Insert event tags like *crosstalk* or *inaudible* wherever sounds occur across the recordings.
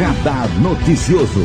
Radar Noticioso.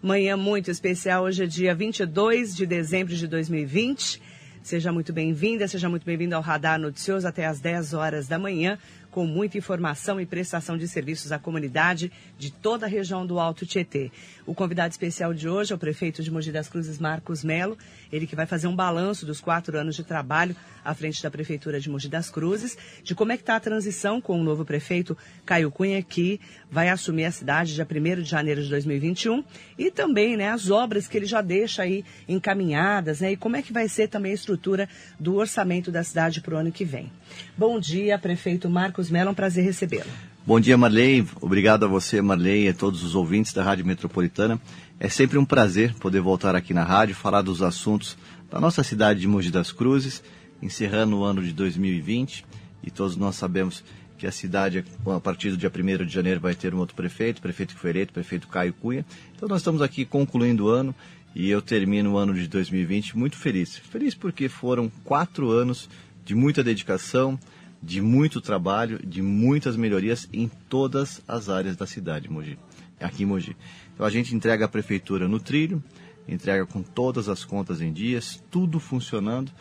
Manhã muito especial, hoje é dia 22 de dezembro de 2020. Seja muito bem-vinda, seja muito bem-vindo ao Radar Noticioso até às 10 horas da manhã com muita informação e prestação de serviços à comunidade de toda a região do Alto Tietê. O convidado especial de hoje é o prefeito de Mogi das Cruzes, Marcos Melo, ele que vai fazer um balanço dos quatro anos de trabalho à frente da Prefeitura de Mogi das Cruzes, de como é que está a transição com o novo prefeito Caio Cunha, que vai assumir a cidade dia 1 de janeiro de 2021, e também né, as obras que ele já deixa aí encaminhadas, né, e como é que vai ser também a estrutura do orçamento da cidade para o ano que vem. Bom dia, prefeito Marcos Melo, é um prazer recebê-lo. Bom dia, Marley. Obrigado a você, Marley, e a todos os ouvintes da Rádio Metropolitana. É sempre um prazer poder voltar aqui na rádio, falar dos assuntos da nossa cidade de Mogi das Cruzes, encerrando o ano de 2020. E todos nós sabemos que a cidade, a partir do dia 1 de janeiro, vai ter um outro prefeito, prefeito que foi eleito, prefeito Caio Cunha. Então nós estamos aqui concluindo o ano e eu termino o ano de 2020 muito feliz. Feliz porque foram quatro anos de muita dedicação, de muito trabalho, de muitas melhorias em todas as áreas da cidade, Mogi, aqui em Mogi. Então a gente entrega a prefeitura no trilho, entrega com todas as contas em dias, tudo funcionando.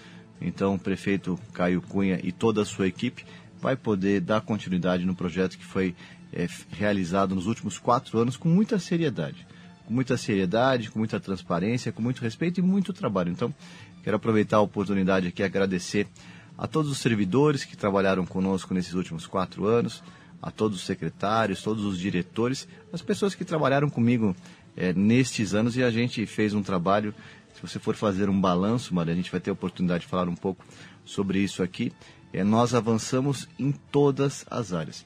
Então o prefeito Caio Cunha e toda a sua equipe vai poder dar continuidade no projeto que foi é, realizado nos últimos quatro anos com muita seriedade. Com muita seriedade, com muita transparência, com muito respeito e muito trabalho. Então, quero aproveitar a oportunidade aqui e agradecer a todos os servidores que trabalharam conosco nesses últimos quatro anos, a todos os secretários, todos os diretores, as pessoas que trabalharam comigo é, nestes anos e a gente fez um trabalho. Se você for fazer um balanço, Maria, a gente vai ter a oportunidade de falar um pouco sobre isso aqui. É, nós avançamos em todas as áreas.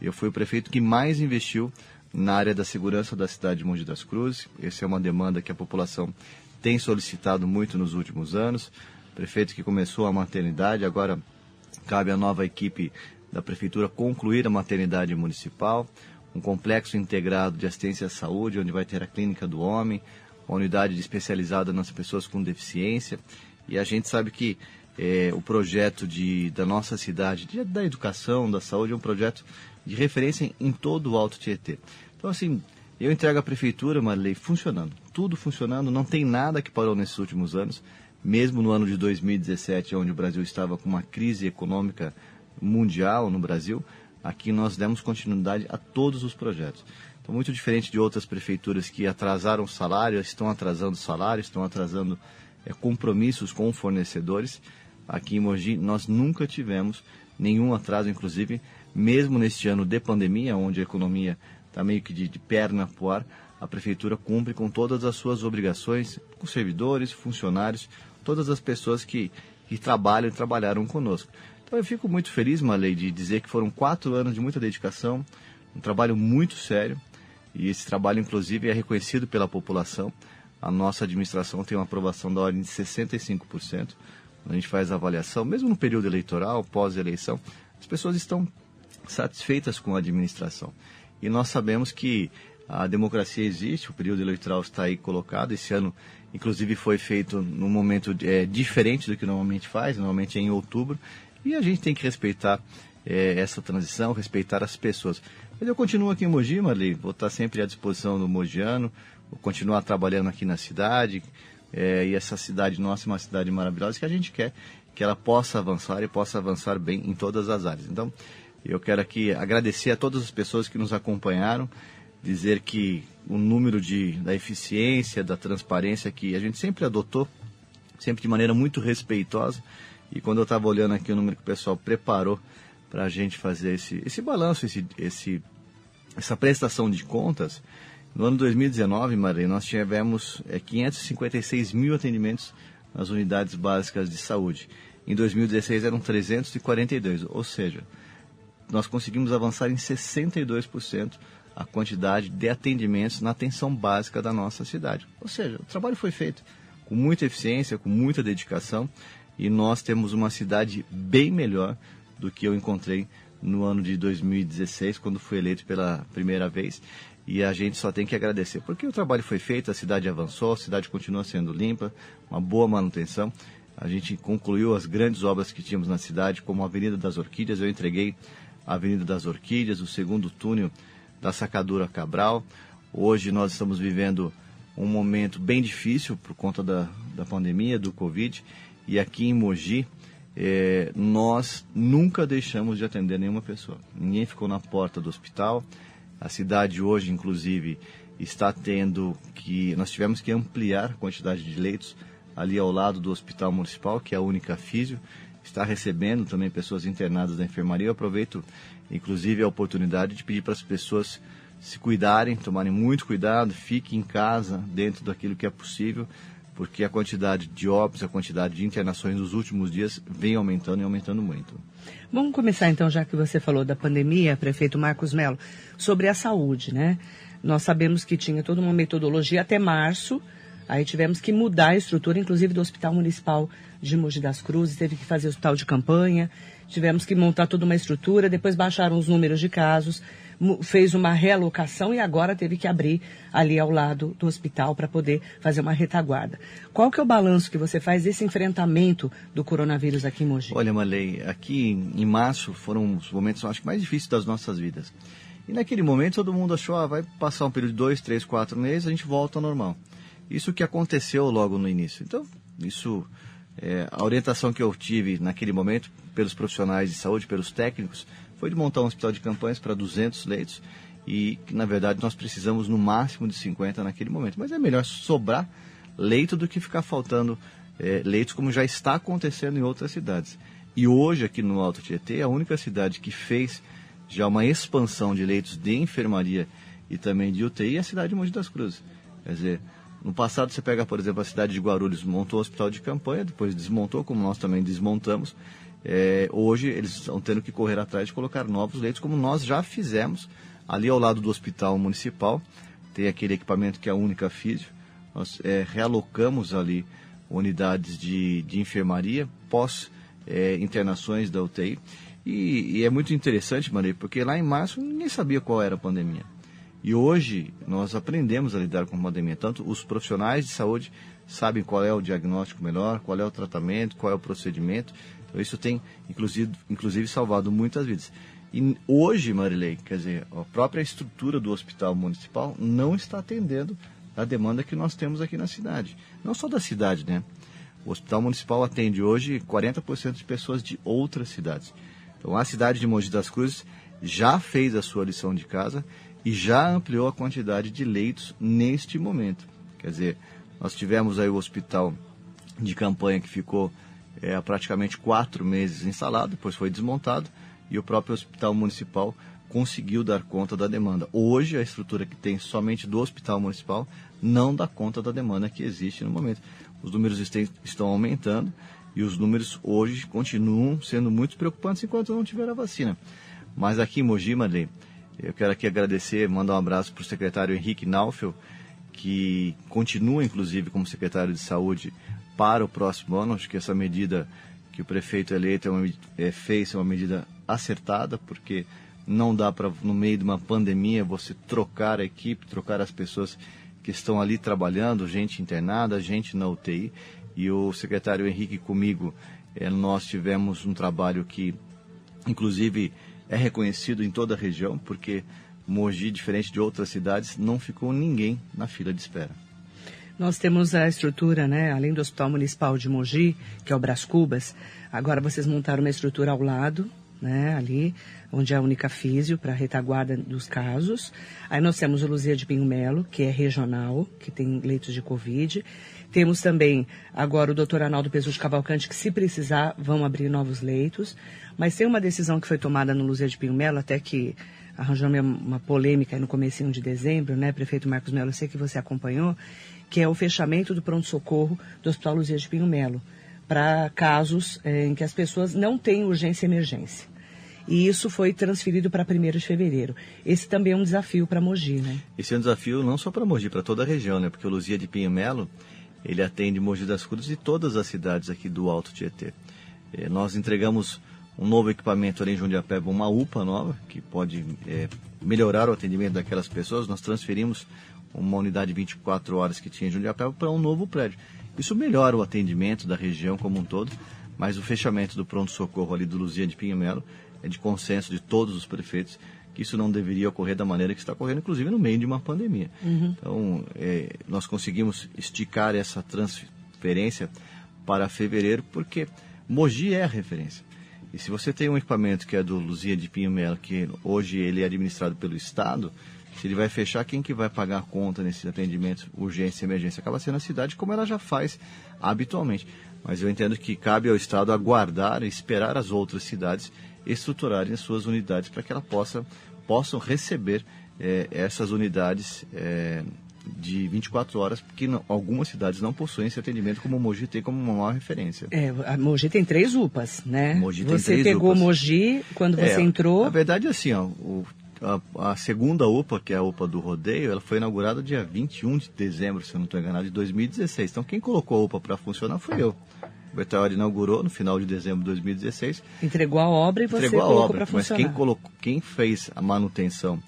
Eu fui o prefeito que mais investiu na área da segurança da cidade de Monte das Cruzes. Essa é uma demanda que a população tem solicitado muito nos últimos anos prefeito que começou a maternidade, agora cabe à nova equipe da prefeitura concluir a maternidade municipal, um complexo integrado de assistência à saúde, onde vai ter a clínica do homem, uma unidade especializada nas pessoas com deficiência. E a gente sabe que é, o projeto de, da nossa cidade, de, da educação, da saúde, é um projeto de referência em todo o Alto Tietê. Então, assim, eu entrego à prefeitura uma lei funcionando, tudo funcionando, não tem nada que parou nesses últimos anos mesmo no ano de 2017, onde o Brasil estava com uma crise econômica mundial no Brasil, aqui nós demos continuidade a todos os projetos. Então, muito diferente de outras prefeituras que atrasaram o salário, estão atrasando salário, estão atrasando é, compromissos com fornecedores, aqui em Mogi nós nunca tivemos nenhum atraso, inclusive, mesmo neste ano de pandemia, onde a economia está meio que de, de perna pro ar, a prefeitura cumpre com todas as suas obrigações, com servidores, funcionários, todas as pessoas que, que trabalham e trabalharam conosco. Então eu fico muito feliz, Malei, de dizer que foram quatro anos de muita dedicação, um trabalho muito sério, e esse trabalho, inclusive, é reconhecido pela população. A nossa administração tem uma aprovação da ordem de 65%. Quando a gente faz a avaliação, mesmo no período eleitoral, pós-eleição, as pessoas estão satisfeitas com a administração. E nós sabemos que a democracia existe, o período eleitoral está aí colocado. Esse ano, inclusive, foi feito num momento é, diferente do que normalmente faz, normalmente é em outubro, e a gente tem que respeitar é, essa transição, respeitar as pessoas. Mas eu continuo aqui em Mogi, Marli, vou estar sempre à disposição do mogiano, vou continuar trabalhando aqui na cidade, é, e essa cidade nossa é uma cidade maravilhosa que a gente quer que ela possa avançar e possa avançar bem em todas as áreas. Então, eu quero aqui agradecer a todas as pessoas que nos acompanharam, dizer que o número de, da eficiência, da transparência que a gente sempre adotou, sempre de maneira muito respeitosa. E quando eu estava olhando aqui o número que o pessoal preparou para a gente fazer esse, esse balanço, esse, esse, essa prestação de contas, no ano 2019, Maria, nós tivemos é, 556 mil atendimentos nas unidades básicas de saúde. Em 2016 eram 342, ou seja, nós conseguimos avançar em 62% a quantidade de atendimentos na atenção básica da nossa cidade. Ou seja, o trabalho foi feito com muita eficiência, com muita dedicação e nós temos uma cidade bem melhor do que eu encontrei no ano de 2016, quando fui eleito pela primeira vez. E a gente só tem que agradecer, porque o trabalho foi feito, a cidade avançou, a cidade continua sendo limpa, uma boa manutenção. A gente concluiu as grandes obras que tínhamos na cidade, como a Avenida das Orquídeas. Eu entreguei Avenida das Orquídeas, o segundo túnel da Sacadura Cabral. Hoje nós estamos vivendo um momento bem difícil por conta da, da pandemia, do Covid, e aqui em Mogi, é, nós nunca deixamos de atender nenhuma pessoa. Ninguém ficou na porta do hospital. A cidade hoje, inclusive, está tendo que. Nós tivemos que ampliar a quantidade de leitos ali ao lado do Hospital Municipal, que é a única físio. Está recebendo também pessoas internadas da enfermaria. Eu aproveito, inclusive, a oportunidade de pedir para as pessoas se cuidarem, tomarem muito cuidado, fiquem em casa, dentro daquilo que é possível, porque a quantidade de óbitos, a quantidade de internações nos últimos dias vem aumentando e aumentando muito. Vamos começar então, já que você falou da pandemia, prefeito Marcos Melo, sobre a saúde, né? Nós sabemos que tinha toda uma metodologia até março, aí tivemos que mudar a estrutura, inclusive do Hospital Municipal de Mogi das Cruzes, teve que fazer hospital de campanha, tivemos que montar toda uma estrutura, depois baixaram os números de casos, fez uma realocação e agora teve que abrir ali ao lado do hospital para poder fazer uma retaguarda. Qual que é o balanço que você faz desse enfrentamento do coronavírus aqui em Mogi? Olha, Malei, aqui em março foram os momentos, acho que, mais difíceis das nossas vidas. E naquele momento todo mundo achou, ah, vai passar um período de dois, três, quatro meses, a gente volta ao normal. Isso que aconteceu logo no início. Então, isso, é, a orientação que eu tive naquele momento pelos profissionais de saúde, pelos técnicos, foi de montar um hospital de campanhas para 200 leitos e na verdade, nós precisamos no máximo de 50 naquele momento. Mas é melhor sobrar leito do que ficar faltando é, leitos, como já está acontecendo em outras cidades. E hoje, aqui no Alto Tietê, a única cidade que fez já uma expansão de leitos de enfermaria e também de UTI é a cidade de Mogi das Cruzes. Quer dizer, no passado você pega, por exemplo, a cidade de Guarulhos, montou o hospital de campanha, depois desmontou, como nós também desmontamos, é, hoje eles estão tendo que correr atrás de colocar novos leitos, como nós já fizemos ali ao lado do hospital municipal. Tem aquele equipamento que é a única físio. Nós é, realocamos ali unidades de, de enfermaria pós é, internações da UTI. E, e, é muito interessante, Maria, porque lá em março ninguém sabia qual era a pandemia. E hoje nós aprendemos a lidar com a pandemia. Tanto os profissionais de saúde sabem qual é o diagnóstico melhor, qual é o tratamento, qual é o procedimento. Então isso tem, inclusive, inclusive salvado muitas vidas. E hoje, Marilei, quer dizer, a própria estrutura do hospital municipal não está atendendo a demanda que nós temos aqui na cidade. Não só da cidade, né? O hospital municipal atende hoje 40% de pessoas de outras cidades. Então a cidade de Mogi das Cruzes já fez a sua lição de casa e já ampliou a quantidade de leitos neste momento. Quer dizer, nós tivemos aí o hospital de campanha que ficou é, há praticamente quatro meses instalado, depois foi desmontado e o próprio hospital municipal conseguiu dar conta da demanda. Hoje, a estrutura que tem somente do hospital municipal não dá conta da demanda que existe no momento. Os números estão aumentando e os números hoje continuam sendo muito preocupantes enquanto não tiver a vacina. Mas aqui em Mogi, Madley, eu quero aqui agradecer, mandar um abraço para o secretário Henrique Naufel, que continua, inclusive, como secretário de Saúde para o próximo ano. Acho que essa medida que o prefeito eleito é uma, é, fez é uma medida acertada, porque não dá para, no meio de uma pandemia, você trocar a equipe, trocar as pessoas que estão ali trabalhando, gente internada, gente na UTI. E o secretário Henrique comigo, é, nós tivemos um trabalho que, inclusive, é reconhecido em toda a região, porque Mogi, diferente de outras cidades, não ficou ninguém na fila de espera. Nós temos a estrutura, né, além do Hospital Municipal de Mogi, que é o Brás Cubas, agora vocês montaram uma estrutura ao lado, né, ali, onde é a única físio para retaguarda dos casos. Aí nós temos o Luzia de Pinho Melo, que é regional, que tem leitos de Covid. Temos também agora o doutor Arnaldo Pesucci Cavalcante, que se precisar, vão abrir novos leitos. Mas tem uma decisão que foi tomada no Luzia de Pinho Melo, até que arranjou uma polêmica no comecinho de dezembro, né, prefeito Marcos Melo, eu sei que você acompanhou, que é o fechamento do pronto-socorro do Hospital Luzia de Pinho Melo, para casos é, em que as pessoas não têm urgência e emergência. E isso foi transferido para 1 de fevereiro. Esse também é um desafio para Mogi, né? Esse é um desafio não só para Mogi, para toda a região, né? Porque o Luzia de Pinho Melo, ele atende Mogi das Cruzes e todas as cidades aqui do Alto Tietê. É, nós entregamos um novo equipamento ali em Jundiapeba, uma UPA nova, que pode é, melhorar o atendimento daquelas pessoas. Nós transferimos uma unidade 24 horas que tinha em Jundiapeba para um novo prédio. Isso melhora o atendimento da região como um todo, mas o fechamento do pronto-socorro ali do Luzia de Pinho Melo é de consenso de todos os prefeitos que isso não deveria ocorrer da maneira que está ocorrendo, inclusive no meio de uma pandemia. Uhum. Então, é, nós conseguimos esticar essa transferência para fevereiro, porque Mogi é a referência. E se você tem um equipamento que é do Luzia de Pinho Melo, que hoje ele é administrado pelo Estado, se ele vai fechar, quem que vai pagar a conta nesses atendimentos, urgência e emergência? Acaba sendo a cidade, como ela já faz habitualmente. Mas eu entendo que cabe ao Estado aguardar e esperar as outras cidades estruturarem as suas unidades para que ela possa, possam receber é, essas unidades é, de 24 horas, porque não, algumas cidades não possuem esse atendimento, como o Mogi tem como uma maior referência. É, a Mogi tem três UPAs, né? Mogi você pegou UPAs. Mogi quando você é, entrou. Na verdade, assim, ó, o, a, a, segunda UPA, que é a UPA do Rodeio, ela foi inaugurada dia 21 de dezembro, se eu não estou enganado, de 2016. Então, quem colocou a UPA para funcionar foi eu. O Bertaioli inaugurou no final de dezembro de 2016. Entregou a obra e você Entregou colocou para funcionar. Mas quem, colocou, quem fez a manutenção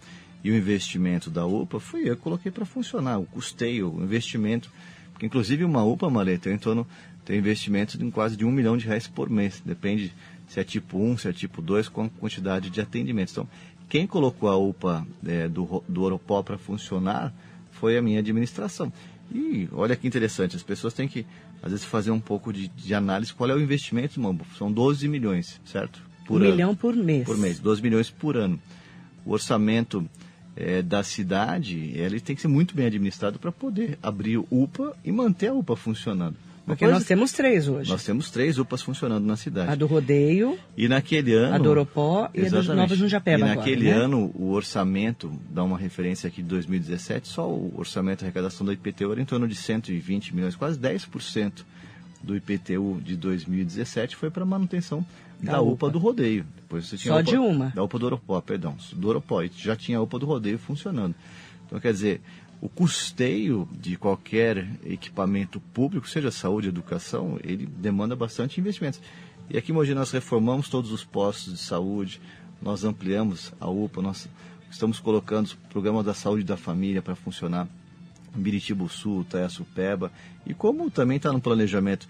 e o investimento da UPA fui eu que coloquei para funcionar. O custeio, o investimento. Porque, inclusive, uma UPA, Malê, tem em torno tem investimento de quase de um milhão de reais por mês. Depende se é tipo 1, se é tipo 2, com a quantidade de atendimentos. Então, quem colocou a UPA é, do, do Oropó para funcionar foi a minha administração. E olha que interessante, as pessoas têm que, às vezes, fazer um pouco de, de análise. Qual é o investimento, Mambo? São 12 milhões, certo? Por um ano. milhão por mês. Por mês, 12 milhões por ano. O orçamento é, da cidade, ele tem que ser muito bem administrado para poder abrir o UPA e manter a UPA funcionando. Porque coisa... nós temos três hoje. Nós temos três UPAs funcionando na cidade. A do Rodeio. E naquele ano. A do Oropó e exatamente. a do Nova Jundiapeba. E naquele agora, né? ano, o orçamento, dá uma referência aqui de 2017, só o orçamento de arrecadação da IPTU era em torno de 120 milhões, quase 10% do IPTU de 2017 foi para manutenção da, da UPA. UPA. do Rodeio. Depois você tinha Só UPA, de uma? Da UPA do Oropó, perdão. Do Oropó. E já tinha a UPA do Rodeio funcionando. Então, quer dizer, o custeio de qualquer equipamento público, seja saúde, educação, ele demanda bastante investimentos. E aqui em Mogi nós reformamos todos os postos de saúde, nós ampliamos a UPA, nós estamos colocando o programa da saúde da família para funcionar em Biritibu Sul, Taiaçupeba, e como também está no planejamento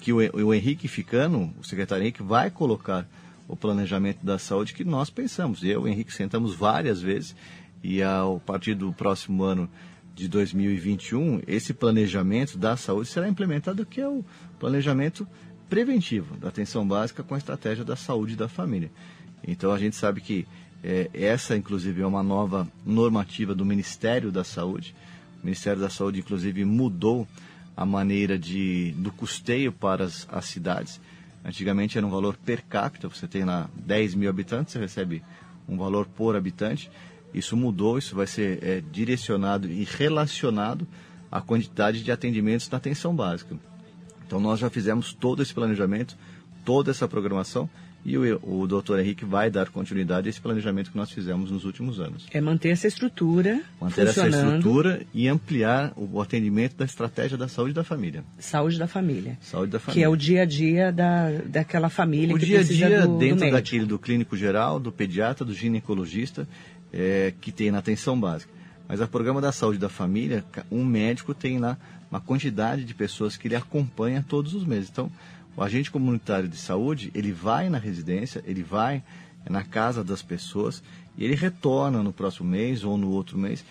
que o, o Henrique Ficano, o secretário Henrique, vai colocar o planejamento da saúde que nós pensamos. Eu e o Henrique sentamos várias vezes e a partir do próximo ano de 2021, esse planejamento da saúde será implementado, que é o planejamento preventivo da atenção básica com a estratégia da saúde da família. Então a gente sabe que é, essa, inclusive, é uma nova normativa do Ministério da Saúde. O Ministério da Saúde, inclusive, mudou a maneira de, do custeio para as, as cidades. Antigamente era um valor per capita, você tem lá 10 mil habitantes, você recebe um valor por habitante. Isso mudou, isso vai ser é, direcionado e relacionado à quantidade de atendimentos na atenção básica. Então nós já fizemos todo esse planejamento, toda essa programação e o, o doutor Henrique vai dar continuidade a esse planejamento que nós fizemos nos últimos anos. É manter essa estrutura Manter essa estrutura e ampliar o atendimento da estratégia da saúde da família. Saúde da família. Saúde da família. Que é o dia a dia da, daquela família o que dia a dia do, dentro do daquele do clínico geral, do pediatra, do ginecologista, é, que tem na atenção básica. Mas o programa da saúde da família, um médico tem lá uma quantidade de pessoas que ele acompanha todos os meses. Então, o agente comunitário de saúde, ele vai na residência, ele vai na casa das pessoas e ele retorna no próximo mês ou no outro mês.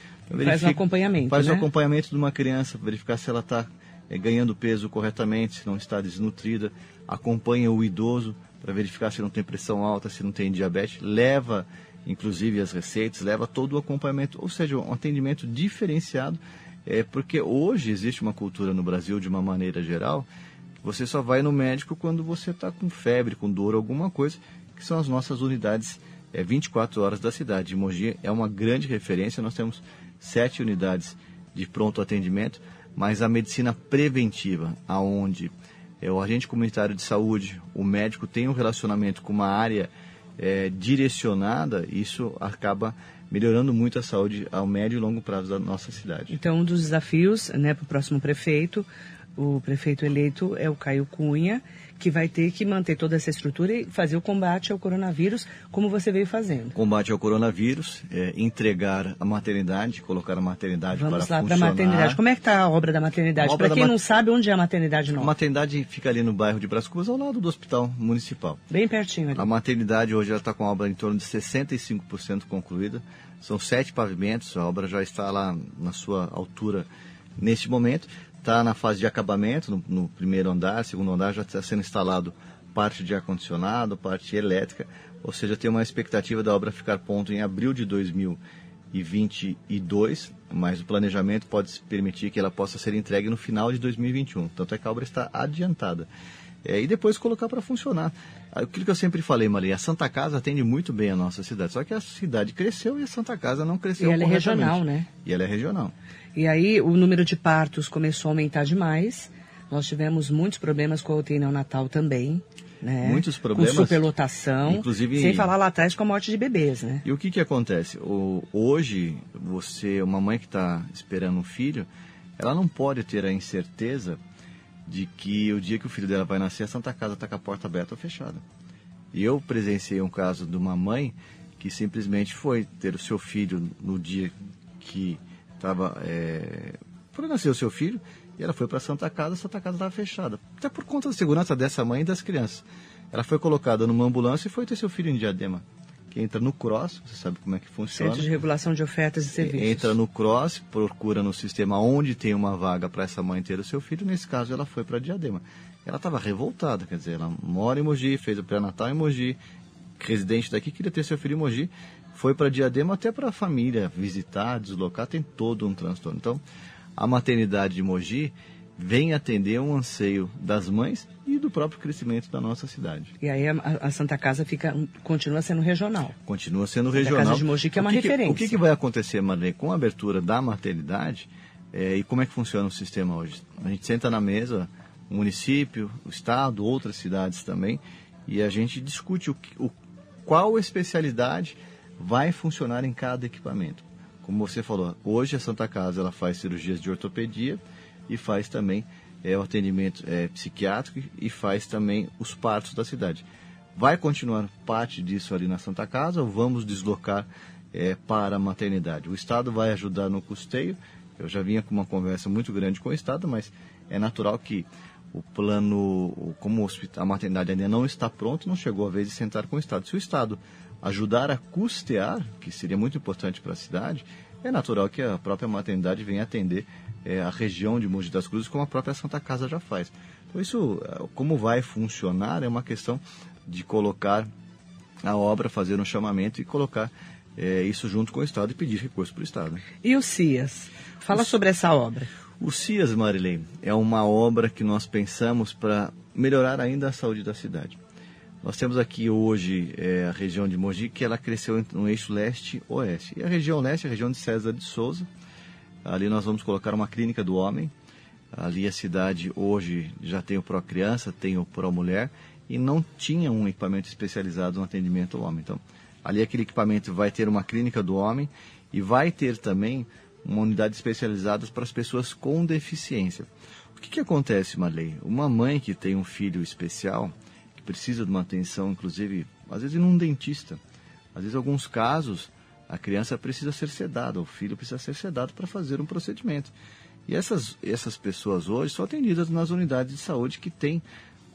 Faz o um acompanhamento, Faz né? o acompanhamento de uma criança, verificar se ela está é, ganhando peso corretamente, se não está desnutrida. Acompanha o idoso para verificar se não tem pressão alta, se não tem diabetes. Leva inclusive as receitas, leva todo o acompanhamento, ou seja, um atendimento diferenciado, é, porque hoje existe uma cultura no Brasil, de uma maneira geral, você só vai no médico quando você está com febre, com dor, alguma coisa, que são as nossas unidades é, 24 horas da cidade. De Mogi é uma grande referência, nós temos sete unidades de pronto atendimento, mas a medicina preventiva, aonde é, o agente comunitário de saúde, o médico tem um relacionamento com uma área é, direcionada, isso acaba melhorando muito a saúde ao médio e longo prazo da nossa cidade. Então, um dos desafios né, para o próximo prefeito o prefeito eleito é o Caio Cunha, que vai ter que manter toda essa estrutura e fazer o combate ao coronavírus, como você veio fazendo. Combate ao coronavírus, é, entregar a maternidade, colocar a maternidade Vamos para lá funcionar. para a maternidade. Como é que está a obra da maternidade? Para quem mat- não sabe, onde é a maternidade A nova? maternidade fica ali no bairro de Bras Cubas, ao lado do hospital municipal. Bem pertinho ali. A maternidade hoje está com a obra em torno de 65% concluída. São sete pavimentos, a obra já está lá na sua altura neste momento. Está na fase de acabamento, no, no primeiro andar, segundo andar já está sendo instalado parte de ar-condicionado, parte elétrica. Ou seja, tem uma expectativa da obra ficar pronto em abril de 2022, mas o planejamento pode permitir que ela possa ser entregue no final de 2021. Tanto é que a obra está adiantada. É, e depois colocar para funcionar. Aquilo que eu sempre falei, Maria, a Santa Casa atende muito bem a nossa cidade. Só que a cidade cresceu e a Santa Casa não cresceu E ela é regional, né? E ela é regional. E aí o número de partos começou a aumentar demais. Nós tivemos muitos problemas com a UTI neonatal também. Né? Muitos problemas, Com superlotação. inclusive- Sem falar lá atrás com a morte de bebês, né? E o que que acontece? O, hoje, você, uma mãe que está esperando um filho, ela não pode ter a incerteza de que o dia que o filho dela vai nascer, a Santa Casa está com a porta aberta ou fechada. E eu presenciei um caso de uma mãe que simplesmente foi ter o seu filho no dia que estava é, por nascer o seu filho, e ela foi para a Santa Casa, a Santa Casa estava fechada. Até por conta da segurança dessa mãe e das crianças. Ela foi colocada numa ambulância e foi ter seu filho em Diadema. Que entra no CROSS, você sabe como é que funciona. Centro de Regulação de Ofertas e Serviços. Entra no Cross, procura no sistema onde tem uma vaga para essa mãe ter o seu filho. Nesse caso, ela foi para Diadema. Ela estava revoltada, quer dizer, ela mora em Mogi, fez o pré-natal em Mogi, residente daqui, queria ter seu filho em Mogi, foi para Diadema até para a família visitar, deslocar, tem todo um transtorno. Então, a maternidade de Mogi vem atender um anseio das mães e do próprio crescimento da nossa cidade. E aí a, a Santa Casa fica, continua sendo regional. Continua sendo Santa regional. Casa de Mogi, que é uma que referência. o que, que vai acontecer, Marlene, com a abertura da maternidade eh, e como é que funciona o sistema hoje? A gente senta na mesa, o município, o estado, outras cidades também, e a gente discute o, que- o- qual especialidade vai funcionar em cada equipamento. Como você falou, hoje a Santa Casa ela faz cirurgias de ortopedia e faz também eh, o atendimento eh, psiquiátrico e faz também os partos da cidade. Vai continuar parte disso ali na Santa Casa ou vamos deslocar eh, para a maternidade? O Estado vai ajudar no custeio. Eu já vinha com uma conversa muito grande com o Estado, mas é natural que o plano, como a maternidade ainda não está pronto, não chegou a vez de sentar com o Estado. Se o Estado ajudar a custear, que seria muito importante para a cidade, é natural que a própria maternidade venha atender eh, a região de Mogi das Cruzes, como a própria Santa Casa já faz. Então, isso, eh, como vai funcionar, é uma questão de colocar a obra, fazer um chamamento e colocar eh, isso junto com o Estado e pedir recurso para o Estado. E o CIAS? Fala sobre essa obra. O CIAS, Marilene, é uma obra que nós pensamos para melhorar ainda a saúde da cidade. Nós temos aqui hoje eh, a região de Mogi, que ela cresceu no eixo leste-oeste. E a região leste é a região de César de Souza. Ali nós vamos colocar uma clínica do homem. Ali a cidade hoje já tem o Pro Criança, tem o Pro Mulher e não tinha um equipamento especializado no atendimento ao homem. Então, ali aquele equipamento vai ter uma clínica do homem e vai ter também uma unidade especializada para as pessoas com deficiência. O que, que acontece, Marley? Uma mãe que tem um filho especial, que precisa de uma atenção, inclusive, às vezes, num dentista. Às vezes, em alguns casos, a criança precisa ser sedada, o filho precisa ser sedado para fazer um procedimento. E essas, essas pessoas hoje são atendidas nas unidades de saúde que têm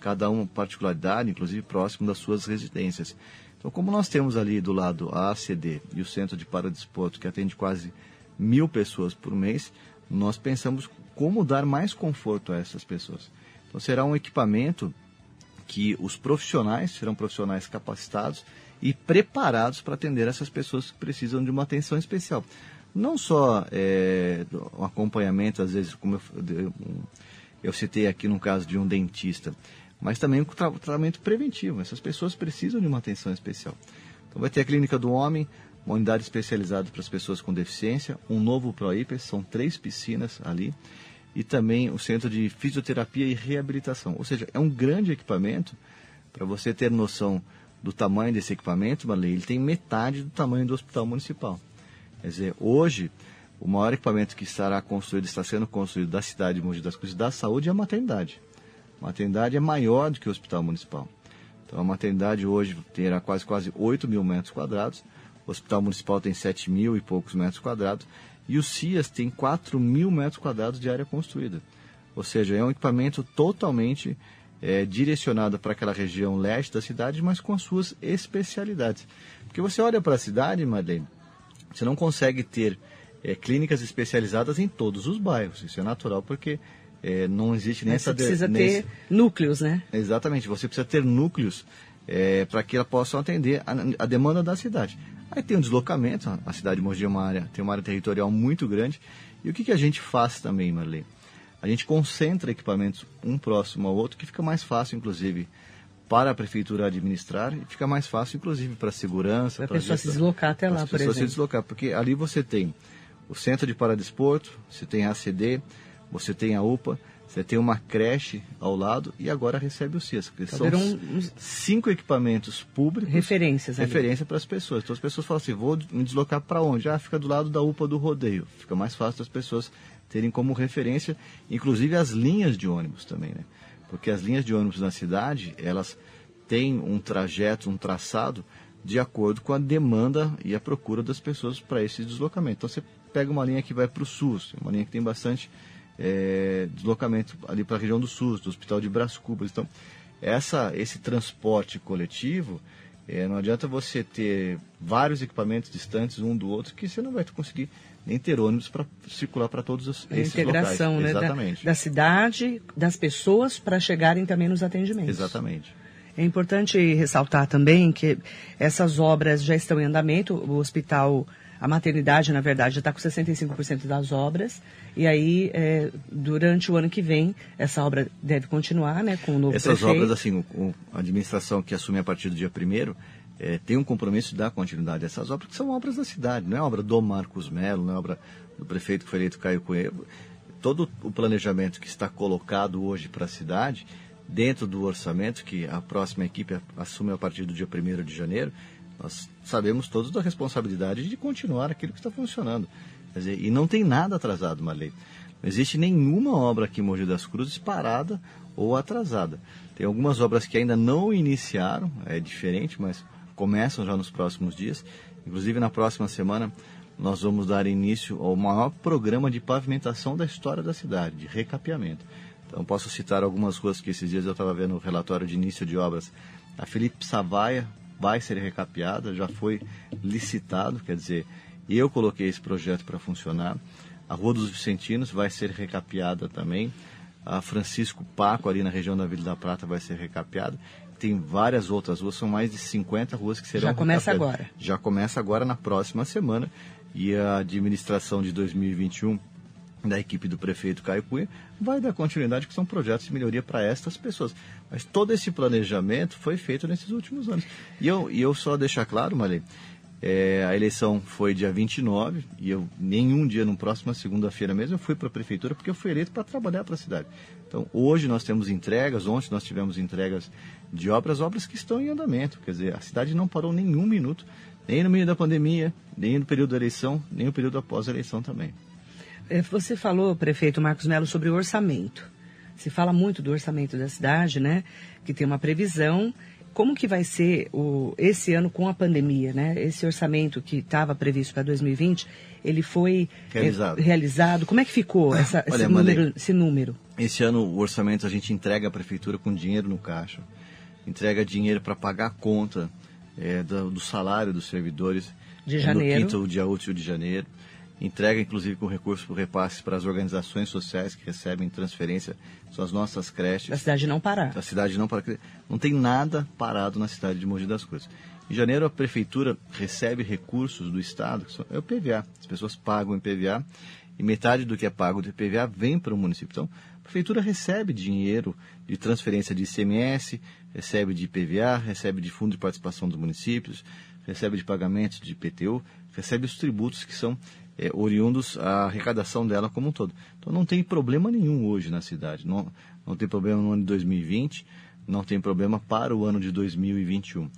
cada uma particularidade, inclusive próximo das suas residências. Então, como nós temos ali do lado a ACD e o Centro de Paradesporto, que atende quase mil pessoas por mês, nós pensamos como dar mais conforto a essas pessoas. Então, será um equipamento que os profissionais serão profissionais capacitados e preparados para atender essas pessoas que precisam de uma atenção especial. Não só é, um acompanhamento, às vezes, como eu, eu, citei aqui no caso de um dentista, mas também o tra tratamento preventivo. Essas pessoas precisam de uma atenção especial. Então vai ter a clínica do homem, uma unidade especializada para as pessoas com deficiência, um novo ProIPES, são três piscinas ali, e também o centro de fisioterapia e reabilitação. Ou seja, é um grande equipamento, para você ter noção do tamanho desse equipamento, Marley, ele tem metade do tamanho do hospital municipal. Quer dizer, hoje o maior equipamento que estará construído, está sendo construído da cidade de Mogi das Cruzes da saúde é a maternidade. A maternidade é maior do que o hospital municipal. Então a maternidade hoje terá quase quase 8 mil metros quadrados, o hospital municipal tem 7 mil e poucos metros quadrados, e o CIAS tem 4 mil metros quadrados de área construída. Ou seja, é um equipamento totalmente é, direcionado para aquela região leste da cidade, mas com as suas especialidades. Porque você olha para a cidade, Madeleine, você não consegue ter é, clínicas especializadas em todos os bairros. Isso é natural porque é, não existe nem essa... Você precisa ter núcleos, né? Exatamente, você precisa ter núcleos é, para que ela possa atender a, a, demanda da cidade. Aí tem um deslocamento, a cidade de Mogi é uma área, tem uma área territorial muito grande. E o que, que a gente faz também, Marlene? A gente concentra equipamentos um próximo ao outro, que fica mais fácil, inclusive, para a prefeitura administrar e fica mais fácil, inclusive, para a segurança. Para a pessoa se deslocar até lá, por exemplo. se deslocar, porque ali você tem o Centro de Paradesporto, você tem a ACD, você tem a UPA, você tem uma creche ao lado e agora recebe o CIAS. São um, cinco equipamentos públicos. Referências. Referência para as pessoas. Então as pessoas falam assim, vou me deslocar para onde? Ah, fica do lado da UPA do rodeio. Fica mais fácil das pessoas terem como referência, inclusive as linhas de ônibus também, né? Porque as linhas de ônibus na cidade, elas têm um trajeto, um traçado de acordo com a demanda e a procura das pessoas para esse deslocamento. Então você pega uma linha que vai para o SUS, uma linha que tem bastante é, deslocamento ali para a região do SUS, do Hospital de Brás Cubas. Então, essa, esse transporte coletivo, é, não adianta você ter vários equipamentos distantes um do outro que você não vai conseguir nem ter ônibus para circular para todos os, esses integração, locais. Né, Exatamente. Da, da cidade, das pessoas para chegarem também nos atendimentos. Exatamente. É importante ressaltar também que essas obras já estão em andamento. O hospital a maternidade, na verdade, já está com 65% das obras. E aí, é, durante o ano que vem, essa obra deve continuar, né, com o novo Essas prefeito. obras, assim, o, a administração que assume a partir do dia 1 é, tem um compromisso de dar continuidade a essas obras, que são obras da cidade, não é obra do Marcos Melo, não é obra do prefeito que foi eleito Caio Coelho. Todo o planejamento que está colocado hoje para a cidade, dentro do orçamento que a próxima equipe assume a partir do dia 1 de janeiro, nós sabemos todos da responsabilidade de continuar aquilo que está funcionando. Dizer, e não tem nada atrasado, Marley. Não existe nenhuma obra aqui em Mogi das Cruzes parada ou atrasada. Tem algumas obras que ainda não iniciaram, é diferente, mas começam já nos próximos dias. Inclusive, na próxima semana, nós vamos dar início ao maior programa de pavimentação da história da cidade, de recapeamento. Então, posso citar algumas ruas que esses dias eu estava vendo o relatório de início de obras. A Felipe Savaia, vai ser recapeada, já foi licitado, quer dizer, eu coloquei esse projeto para funcionar. A Rua dos Vicentinos vai ser recapeada também. A Francisco Paco, ali na região da Vila da Prata, vai ser recapeada. Tem várias outras ruas, são mais de 50 ruas que serão Já começa agora. Já começa agora na próxima semana. E a administração de 2021 da equipe do prefeito Caio Cunha vai dar continuidade, que são projetos de melhoria para estas pessoas. Mas todo esse planejamento foi feito nesses últimos anos. E eu, e eu só deixar claro, Malê, é, a eleição foi dia 29 e eu, nenhum dia, no próximo segunda-feira mesmo, eu fui para a prefeitura porque eu fui eleito para trabalhar para a cidade. Então, hoje nós temos entregas, ontem nós tivemos entregas de obras, obras que estão em andamento. Quer dizer, a cidade não parou nenhum minuto, nem no meio da pandemia, nem no período da eleição, nem no período após a eleição também. É, você falou, prefeito Marcos Melo, sobre o orçamento. Se fala muito do orçamento da cidade, né? Que tem uma previsão. Como que vai ser o, esse ano com a pandemia, né? Esse orçamento que estava previsto para 2020, ele foi é, realizado. É, realizado. Como é que ficou essa, Olha, esse, número, esse número? Esse ano o orçamento a gente entrega à prefeitura com dinheiro no caixa, entrega dinheiro para pagar a conta é, do, do, salário dos servidores de janeiro. no quinto dia útil de janeiro entrega inclusive com recurso por repasses para as organizações sociais que recebem transferência, são as nossas creches. A cidade não parar. A cidade não parar. Não tem nada parado na cidade de Mogi das Cruzes. Em janeiro, a prefeitura recebe recursos do Estado, que são, é o PVA. As pessoas pagam em PVA e metade do que é pago de PVA vem para o município. Então, a prefeitura recebe dinheiro de transferência de ICMS, recebe de PVA, recebe de fundo de participação dos municípios, recebe de pagamentos de IPTU, recebe os tributos que são é, oriundos à arrecadação dela como um todo. Então não tem problema nenhum hoje na cidade. Não, não tem problema no ano de 2020, não tem problema para o ano de 2021.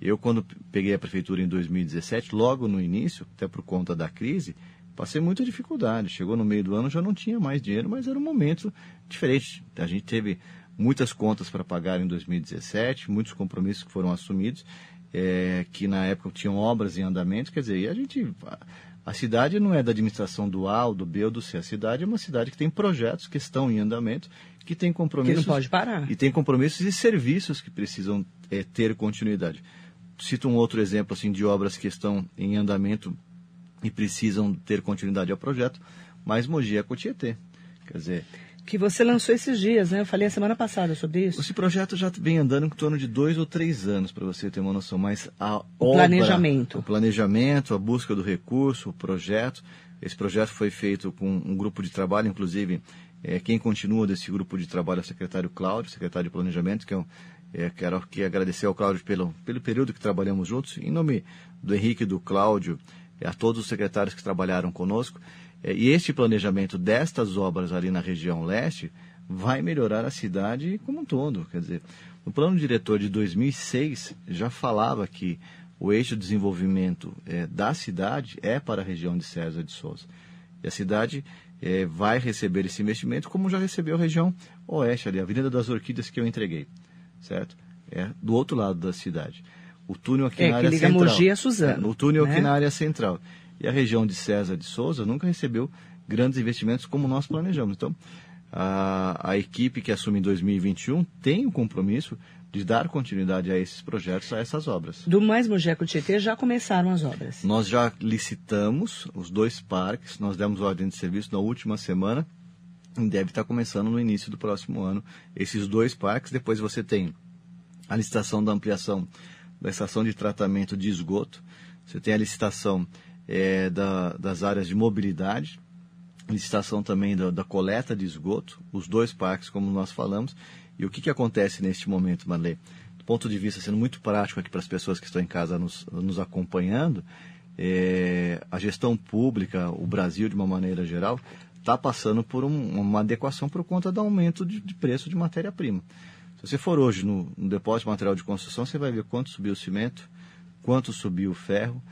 Eu, quando peguei a prefeitura em 2017, logo no início, até por conta da crise, passei muita dificuldade. Chegou no meio do ano, já não tinha mais dinheiro, mas era um momento diferente. A gente teve muitas contas para pagar em 2017, muitos compromissos que foram assumidos, é, que na época tinham obras em andamento, quer dizer, a gente. A cidade não é da administração do A, do B ou do C. A cidade é uma cidade que tem projetos que estão em andamento, que tem compromissos. Que não pode parar. E tem compromissos e serviços que precisam é, ter continuidade. Cito um outro exemplo assim de obras que estão em andamento e precisam ter continuidade ao projeto, mas Mogi é Cotietê. Quer dizer, que você lançou esses dias, né? Eu falei a semana passada sobre isso. Esse projeto já vem andando em torno de dois ou três anos, para você ter uma noção. Mas a o obra, planejamento. O planejamento, a busca do recurso, o projeto. Esse projeto foi feito com um grupo de trabalho, inclusive, é, quem continua desse grupo de trabalho é o secretário Cláudio, secretário de Planejamento, que é um, é, quero aqui agradecer ao Cláudio pelo, pelo período que trabalhamos juntos. Em nome do Henrique e do Cláudio, a todos os secretários que trabalharam conosco. É, e este planejamento destas obras ali na região leste vai melhorar a cidade como um todo. Quer dizer, o plano diretor de 2006 já falava que o eixo de desenvolvimento é, da cidade é para a região de César de Souza. E a cidade é, vai receber esse investimento como já recebeu a região oeste, ali, a Avenida das Orquídeas que eu entreguei, certo? É do outro lado da cidade. O túnel aqui é, na área central. Mogi a Suzano, é, o túnel né? aqui na área central. E a região de César de Souza nunca recebeu grandes investimentos como nós planejamos. Então, a, a equipe que assume em 2021 tem o compromisso de dar continuidade a esses projetos, a essas obras. Do Mais Mogeco Tietê já começaram as obras? Nós já licitamos os dois parques, nós demos ordem de serviço na última semana e deve estar começando no início do próximo ano esses dois parques. Depois você tem a licitação da ampliação da estação de tratamento de esgoto, você tem a licitação é, da, das áreas de mobilidade, licitação também da, da, coleta de esgoto, os dois parques, como nós falamos. E o que, que acontece neste momento, Marley? Do ponto de vista, sendo muito prático aqui para as pessoas que estão em casa nos, nos acompanhando, é, a gestão pública, o Brasil de uma maneira geral, está passando por um, uma adequação por conta do aumento de, de preço de matéria-prima. Se você for hoje no, no depósito de material de construção, você vai ver quanto subiu o cimento, quanto subiu o ferro,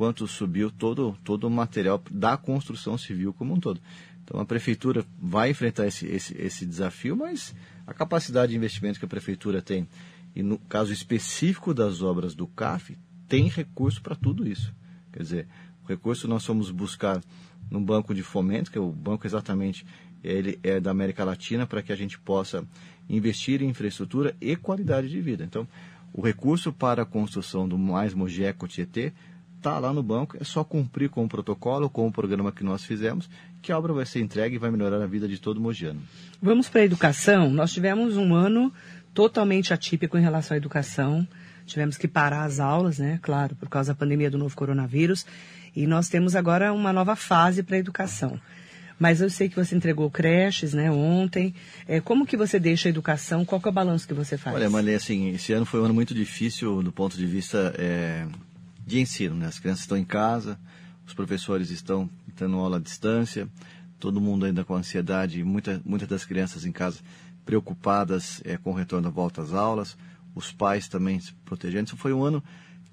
quanto subiu todo, todo o material da construção civil como um todo. Então a prefeitura vai enfrentar esse, esse, esse desafio, mas a capacidade de investimento que a prefeitura tem, e no caso específico das obras do CAF, tem recurso para tudo isso. Quer dizer, o recurso nós fomos buscar no banco de fomento, que é o banco exatamente ele é da América Latina, para que a gente possa investir em infraestrutura e qualidade de vida. Então, o recurso para a construção do Mais Mogeco Tietê está lá no banco, é só cumprir com o protocolo, com o programa que nós fizemos, que a obra vai ser entregue e vai melhorar a vida de todo mogiano. Vamos para a educação. Nós tivemos um ano totalmente atípico em relação à educação. Tivemos que parar as aulas, né? Claro, por causa da pandemia do novo coronavírus. E nós temos agora uma nova fase para a educação. Mas eu sei que você entregou creches, né, ontem. É, como que você deixa a educação? Qual é o balanço que você faz? Olha, Malê, assim, esse ano foi um ano muito difícil do ponto de vista é, de ensino. Né? As crianças estão em casa, os professores estão tendo aula à distância, todo mundo ainda com ansiedade, muita, muitas das crianças em casa preocupadas é, com o retorno da volta às aulas, os pais também se protegendo. Isso foi um ano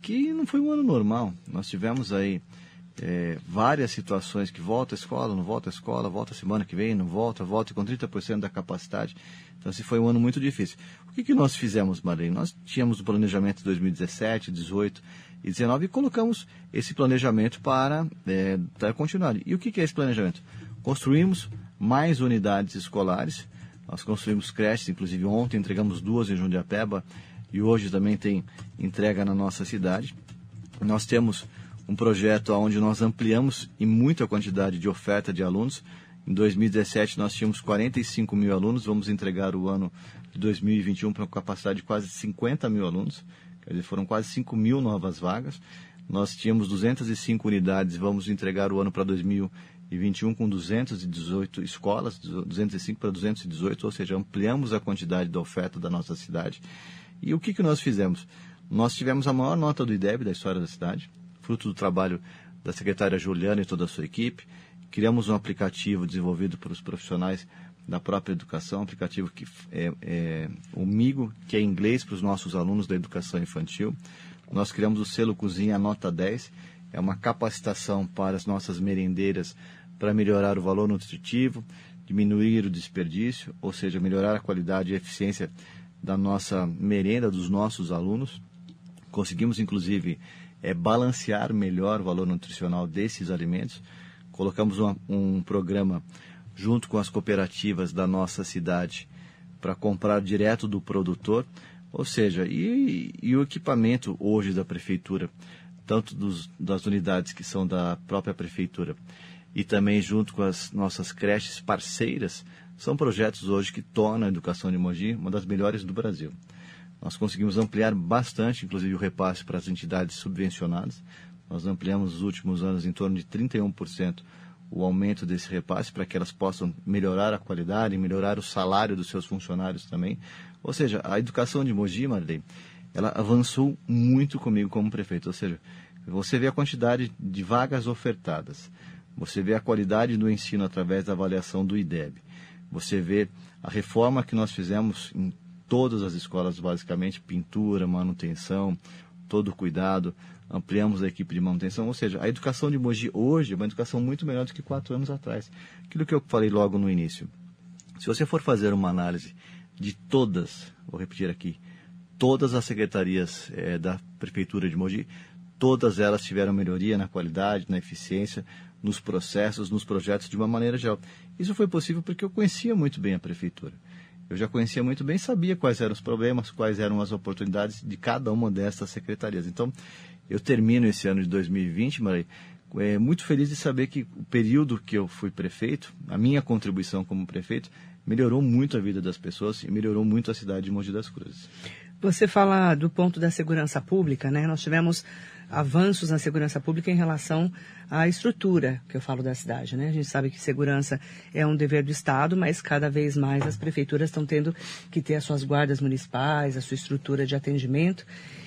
que não foi um ano normal. Nós tivemos aí é, várias situações que volta à escola, não volta à escola, volta semana que vem, não volta, volta com 30% da capacidade. Então, esse foi um ano muito difícil. O que, que nós fizemos, Marlene? Nós tínhamos o planejamento de 2017, 2018 e 19 e colocamos esse planejamento para é, dar continuidade. E o que, que é esse planejamento? Construímos mais unidades escolares, nós construímos creches, inclusive ontem entregamos duas em Jundiapeba e hoje também tem entrega na nossa cidade. Nós temos um projeto onde nós ampliamos em muita quantidade de oferta de alunos. Em 2017 nós tínhamos 45 mil alunos, vamos entregar o ano de 2021 para uma capacidade de quase 50 mil alunos. Quer dizer, foram quase 5 mil novas vagas. Nós tínhamos 205 unidades, vamos entregar o ano para 2021 com 218 escolas, 205 para 218, ou seja, ampliamos a quantidade da oferta da nossa cidade. E o que, que nós fizemos? Nós tivemos a maior nota do IDEB da história da cidade, fruto do trabalho da secretária Juliana e toda a sua equipe. Criamos um aplicativo desenvolvido pelos profissionais da própria educação, aplicativo que é, é o Migo, que é inglês para os nossos alunos da educação infantil. Nós criamos o selo Cozinha Nota 10, é uma capacitação para as nossas merendeiras para melhorar o valor nutritivo, diminuir o desperdício, ou seja, melhorar a qualidade e eficiência da nossa merenda, dos nossos alunos. Conseguimos, inclusive, é, balancear melhor o valor nutricional desses alimentos. Colocamos um, um programa junto com as cooperativas da nossa cidade para comprar direto do produtor, ou seja, e, e, o equipamento hoje da prefeitura, tanto dos, das unidades que são da própria prefeitura e também junto com as nossas creches parceiras, são projetos hoje que tornam a educação de Mogi uma das melhores do Brasil. Nós conseguimos ampliar bastante, inclusive, o repasse para as entidades subvencionadas. Nós ampliamos nos últimos anos em torno de 31% o aumento desse repasse para que elas possam melhorar a qualidade melhorar o salário dos seus funcionários também. Ou seja, a educação de Mogi, Marley, ela avançou muito comigo como prefeito. Ou seja, você vê a quantidade de vagas ofertadas, você vê a qualidade do ensino através da avaliação do IDEB. Você vê a reforma que nós fizemos em todas as escolas, basicamente, pintura, manutenção, todo o cuidado, ampliamos a equipe de manutenção, ou seja, a educação de Mogi hoje é uma educação muito melhor do que quatro anos atrás. Aquilo que eu falei logo no início. Se você for fazer uma análise de todas, vou repetir aqui, todas as secretarias é, da Prefeitura de Mogi, todas elas tiveram melhoria na qualidade, na eficiência, nos processos, nos projetos de uma maneira geral. Isso foi possível porque eu conhecia muito bem a prefeitura. Eu já conhecia muito bem, sabia quais eram os problemas, quais eram as oportunidades de cada uma destas secretarias. Então, eu termino esse ano de 2020, Maria, é, muito feliz de saber que o período que eu fui prefeito, a minha contribuição como prefeito, melhorou muito a vida das pessoas e melhorou muito a cidade de Mogi das Cruzes. Você fala do ponto da segurança pública, né? Nós tivemos avanços na segurança pública em relação à estrutura que eu falo da cidade, né? A gente sabe que segurança é um dever do Estado, mas cada vez mais as prefeituras estão tendo que ter as suas guardas municipais, a sua estrutura de atendimento.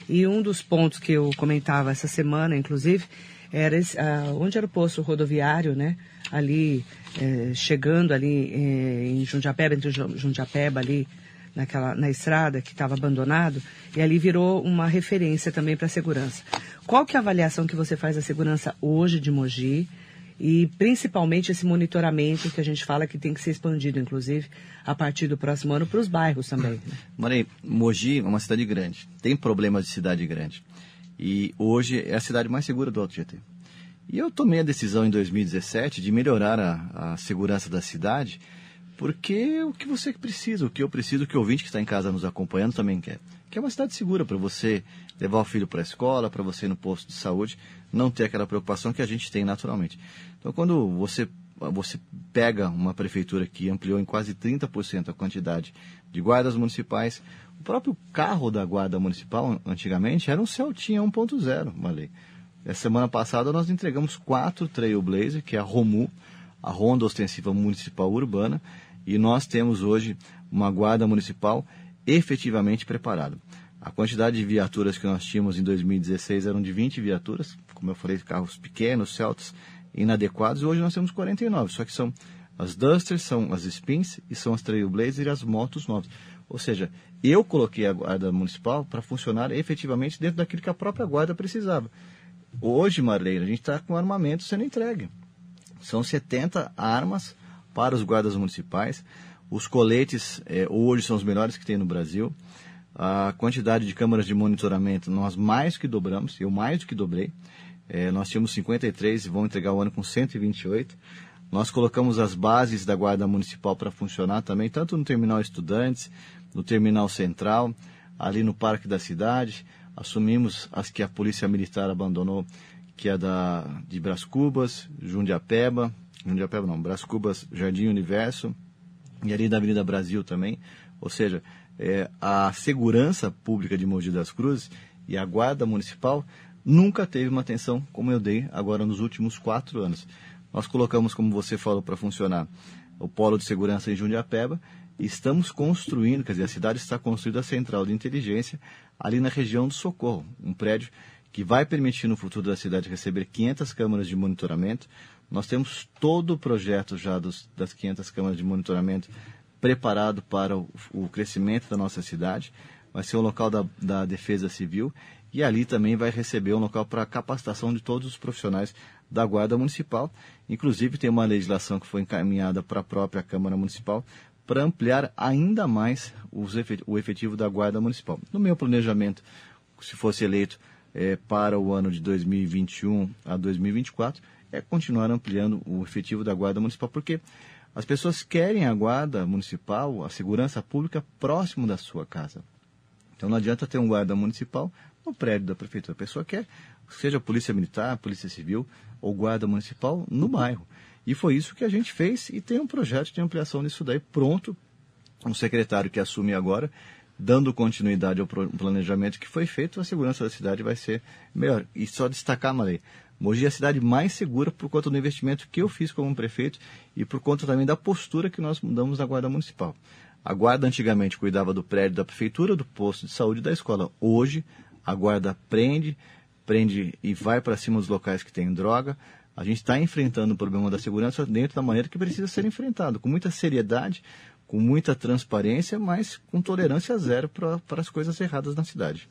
E um dos pontos que eu comentava essa semana, inclusive, era uh, onde era o posto rodoviário, né? Ali, eh, chegando ali eh, em Jundiapeba, entre Jundiapeba ali, naquela, na estrada que estava abandonado, e ali virou uma referência também para a segurança. Qual que é a avaliação que você faz da segurança hoje de Mogi? E principalmente esse monitoramento que a gente fala que tem que ser expandido, inclusive, a partir do próximo ano para os bairros também. Né? Marei, Mogi é uma cidade grande, tem problemas de cidade grande. E hoje é a cidade mais segura do Alto GT. E eu tomei a decisão em 2017 de melhorar a, a segurança da cidade porque o que você precisa, o que eu preciso, o que o ouvinte que está em casa nos acompanhando também quer. Que é uma cidade segura para você levar o filho para a escola, para você ir no posto de saúde, não ter aquela preocupação que a gente tem naturalmente. Então, quando você, você pega uma prefeitura que ampliou em quase 30% a quantidade de guardas municipais, o próprio carro da guarda municipal, antigamente, era um Celtinha 1.0, Malê. Essa semana passada nós entregamos quatro Trailblazer, que é a Romu, a Ronda Ostensiva Municipal Urbana, e nós temos hoje uma guarda municipal efetivamente preparada. A quantidade de viaturas que nós tínhamos em 2016 eram de 20 viaturas, como eu falei, carros pequenos, celtas, inadequados, e hoje nós temos 49, só que são as Dusters, são as Spins e são as Trailblazer e as motos novas. Ou seja, eu coloquei a guarda municipal para funcionar efetivamente dentro daquilo que a própria guarda precisava. Hoje, Marleira, a gente está com armamento sendo entregue. São 70 armas para os guardas municipais. Os coletes é, hoje são os melhores que tem no Brasil. A quantidade de câmaras de monitoramento nós mais que dobramos, eu mais do que dobrei. É, nós tínhamos 53 e vão entregar o ano com 128. Nós colocamos as bases da Guarda Municipal para funcionar também, tanto no Terminal Estudantes, no Terminal Central, ali no Parque da Cidade. Assumimos as que a Polícia Militar abandonou, que é da, de Bras Cubas, Jundiapeba, Jundiapeba não, Bras Cubas, Jardim Universo e ali da Avenida Brasil também. Ou seja, é, a segurança pública de Mogi das Cruzes e a guarda municipal nunca teve uma atenção como eu dei agora nos últimos quatro anos. Nós colocamos, como você falou, para funcionar o polo de segurança em Jundiapeba e estamos construindo, quer dizer, a cidade está construindo a central de inteligência ali na região do Socorro, um prédio que vai permitir no futuro da cidade receber 500 câmaras de monitoramento, nós temos todo o projeto já dos, das 500 câmaras de monitoramento preparado para o, o, crescimento da nossa cidade. Vai ser um local da, da Defesa Civil e ali também vai receber um local para capacitação de todos os profissionais da Guarda Municipal. Inclusive, tem uma legislação que foi encaminhada para a própria Câmara Municipal para ampliar ainda mais o efetivo da Guarda Municipal. No meu planejamento, se fosse eleito é, para o ano de 2021 a 2024, é continuar ampliando o efetivo da Guarda Municipal, porque as pessoas querem a Guarda Municipal, a segurança pública, próximo da sua casa. Então não adianta ter um guarda municipal no prédio da prefeitura. A pessoa quer, seja polícia militar, polícia civil ou guarda municipal no bairro. E foi isso que a gente fez e tem um projeto de ampliação disso daí pronto. Um secretário que assume agora, dando continuidade ao planejamento que foi feito, a segurança da cidade vai ser melhor. E só destacar, Malei, Mogi é a cidade mais segura por conta do investimento que eu fiz como prefeito e por conta também da postura que nós mudamos na Guarda Municipal. A guarda antigamente cuidava do prédio da prefeitura, do posto de saúde e da escola. Hoje, a guarda prende, prende e vai para cima dos locais que têm droga. A gente está enfrentando o problema da segurança dentro da maneira que precisa ser enfrentado, com muita seriedade, com muita transparência, mas com tolerância zero para as coisas erradas na cidade.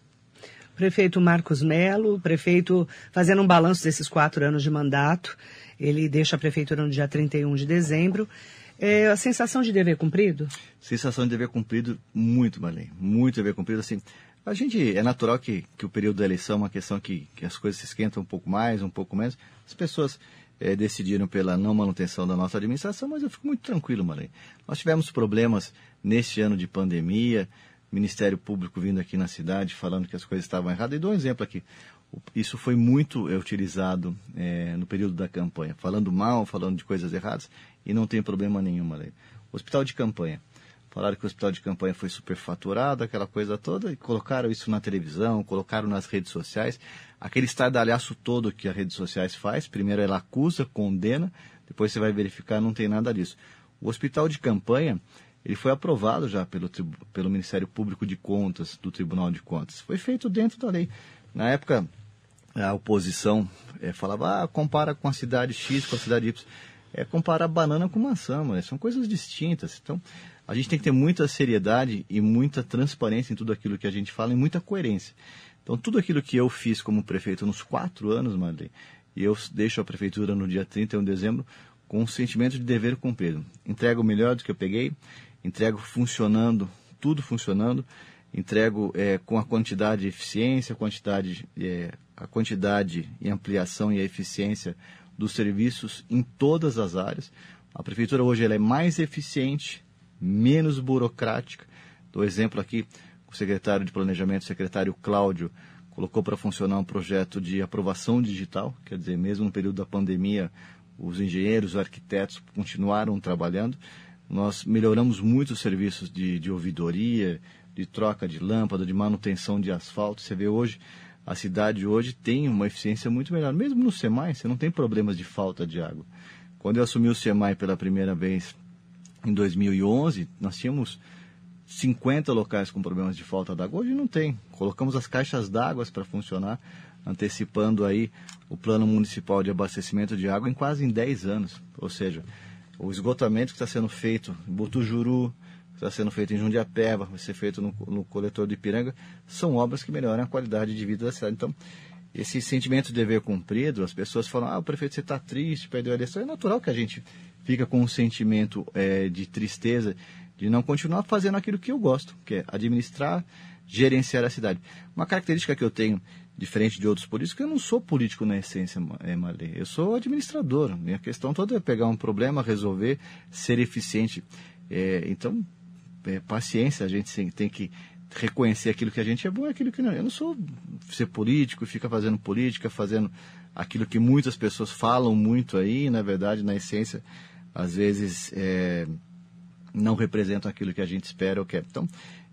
Prefeito Marcos Melo, prefeito fazendo um balanço desses quatro anos de mandato. Ele deixa a prefeitura no dia 31 de dezembro. É, a sensação de dever cumprido? Sensação de dever cumprido, muito, Marlene. Muito dever cumprido. Assim, a gente, é natural que, que o período da eleição é uma questão que, que as coisas se esquentam um pouco mais, um pouco menos. As pessoas é, decidiram pela não manutenção da nossa administração, mas eu fico muito tranquilo, Marlene. Nós tivemos problemas neste ano de pandemia, Ministério Público vindo aqui na cidade falando que as coisas estavam erradas. E dou um exemplo aqui. Isso foi muito é, utilizado é, no período da campanha, falando mal, falando de coisas erradas e não tem problema nenhum, ali. Hospital de campanha. Falaram que o hospital de campanha foi superfaturado, aquela coisa toda, e colocaram isso na televisão, colocaram nas redes sociais. Aquele estardalhaço todo que as redes sociais faz, primeiro ela acusa, condena, depois você vai verificar, não tem nada disso. O hospital de campanha, ele foi aprovado já pelo, pelo Ministério Público de Contas, do Tribunal de Contas. Foi feito dentro da lei. Na época, a oposição é, falava, ah, compara com a cidade X, com a cidade Y é comparar banana com maçã, mas são coisas distintas. Então, a gente tem que ter muita seriedade e muita transparência em tudo aquilo que a gente fala e muita coerência. Então, tudo aquilo que eu fiz como prefeito nos quatro anos, Marley, e eu deixo a prefeitura no dia 31 de dezembro com um sentimento de dever cumprido. Entrego o melhor do que eu peguei, entrego funcionando, tudo funcionando, entrego é, com a quantidade e eficiência, a quantidade, é, a quantidade e ampliação e a eficiência dos serviços em todas as áreas. A prefeitura hoje ela é mais eficiente, menos burocrática. Dou exemplo aqui, o secretário de Planejamento, o secretário Cláudio, colocou para funcionar um projeto de aprovação digital, quer dizer, mesmo no período da pandemia, os engenheiros, os arquitetos continuaram trabalhando. Nós melhoramos muito os serviços de, de ouvidoria, de troca de lâmpada, de manutenção de asfalto. Você vê hoje a cidade hoje tem uma eficiência muito melhor. Mesmo no SEMAI, você não tem problemas de falta de água. Quando eu assumi o SEMAI pela primeira vez em 2011, nós tínhamos 50 locais com problemas de falta d'água. Hoje não tem. Colocamos as caixas d'água para funcionar, antecipando aí o plano municipal de abastecimento de água em quase em 10 anos. Ou seja, o esgotamento que está sendo feito em Botujuru, está sendo feito em Jundiapeba, vai ser feito no, no coletor de Ipiranga, são obras que melhoram a qualidade de vida da cidade. Então, esse sentimento de dever cumprido, as pessoas falam, ah, o prefeito, você está triste, perdeu a eleição. É natural que a gente fica com um sentimento é, de tristeza de não continuar fazendo aquilo que eu gosto, que é administrar, gerenciar a cidade. Uma característica que eu tenho, diferente de outros políticos, eu não sou político na essência, é, Marley. Eu sou administrador. Minha questão toda é pegar um problema, resolver, ser eficiente. É, então, é, paciência, a gente tem que reconhecer aquilo que a gente é bom e aquilo que não. Eu não sou ser político, fica fazendo política, fazendo aquilo que muitas pessoas falam muito aí, na verdade, na essência, às vezes é, não representam aquilo que a gente espera ou quer. Então,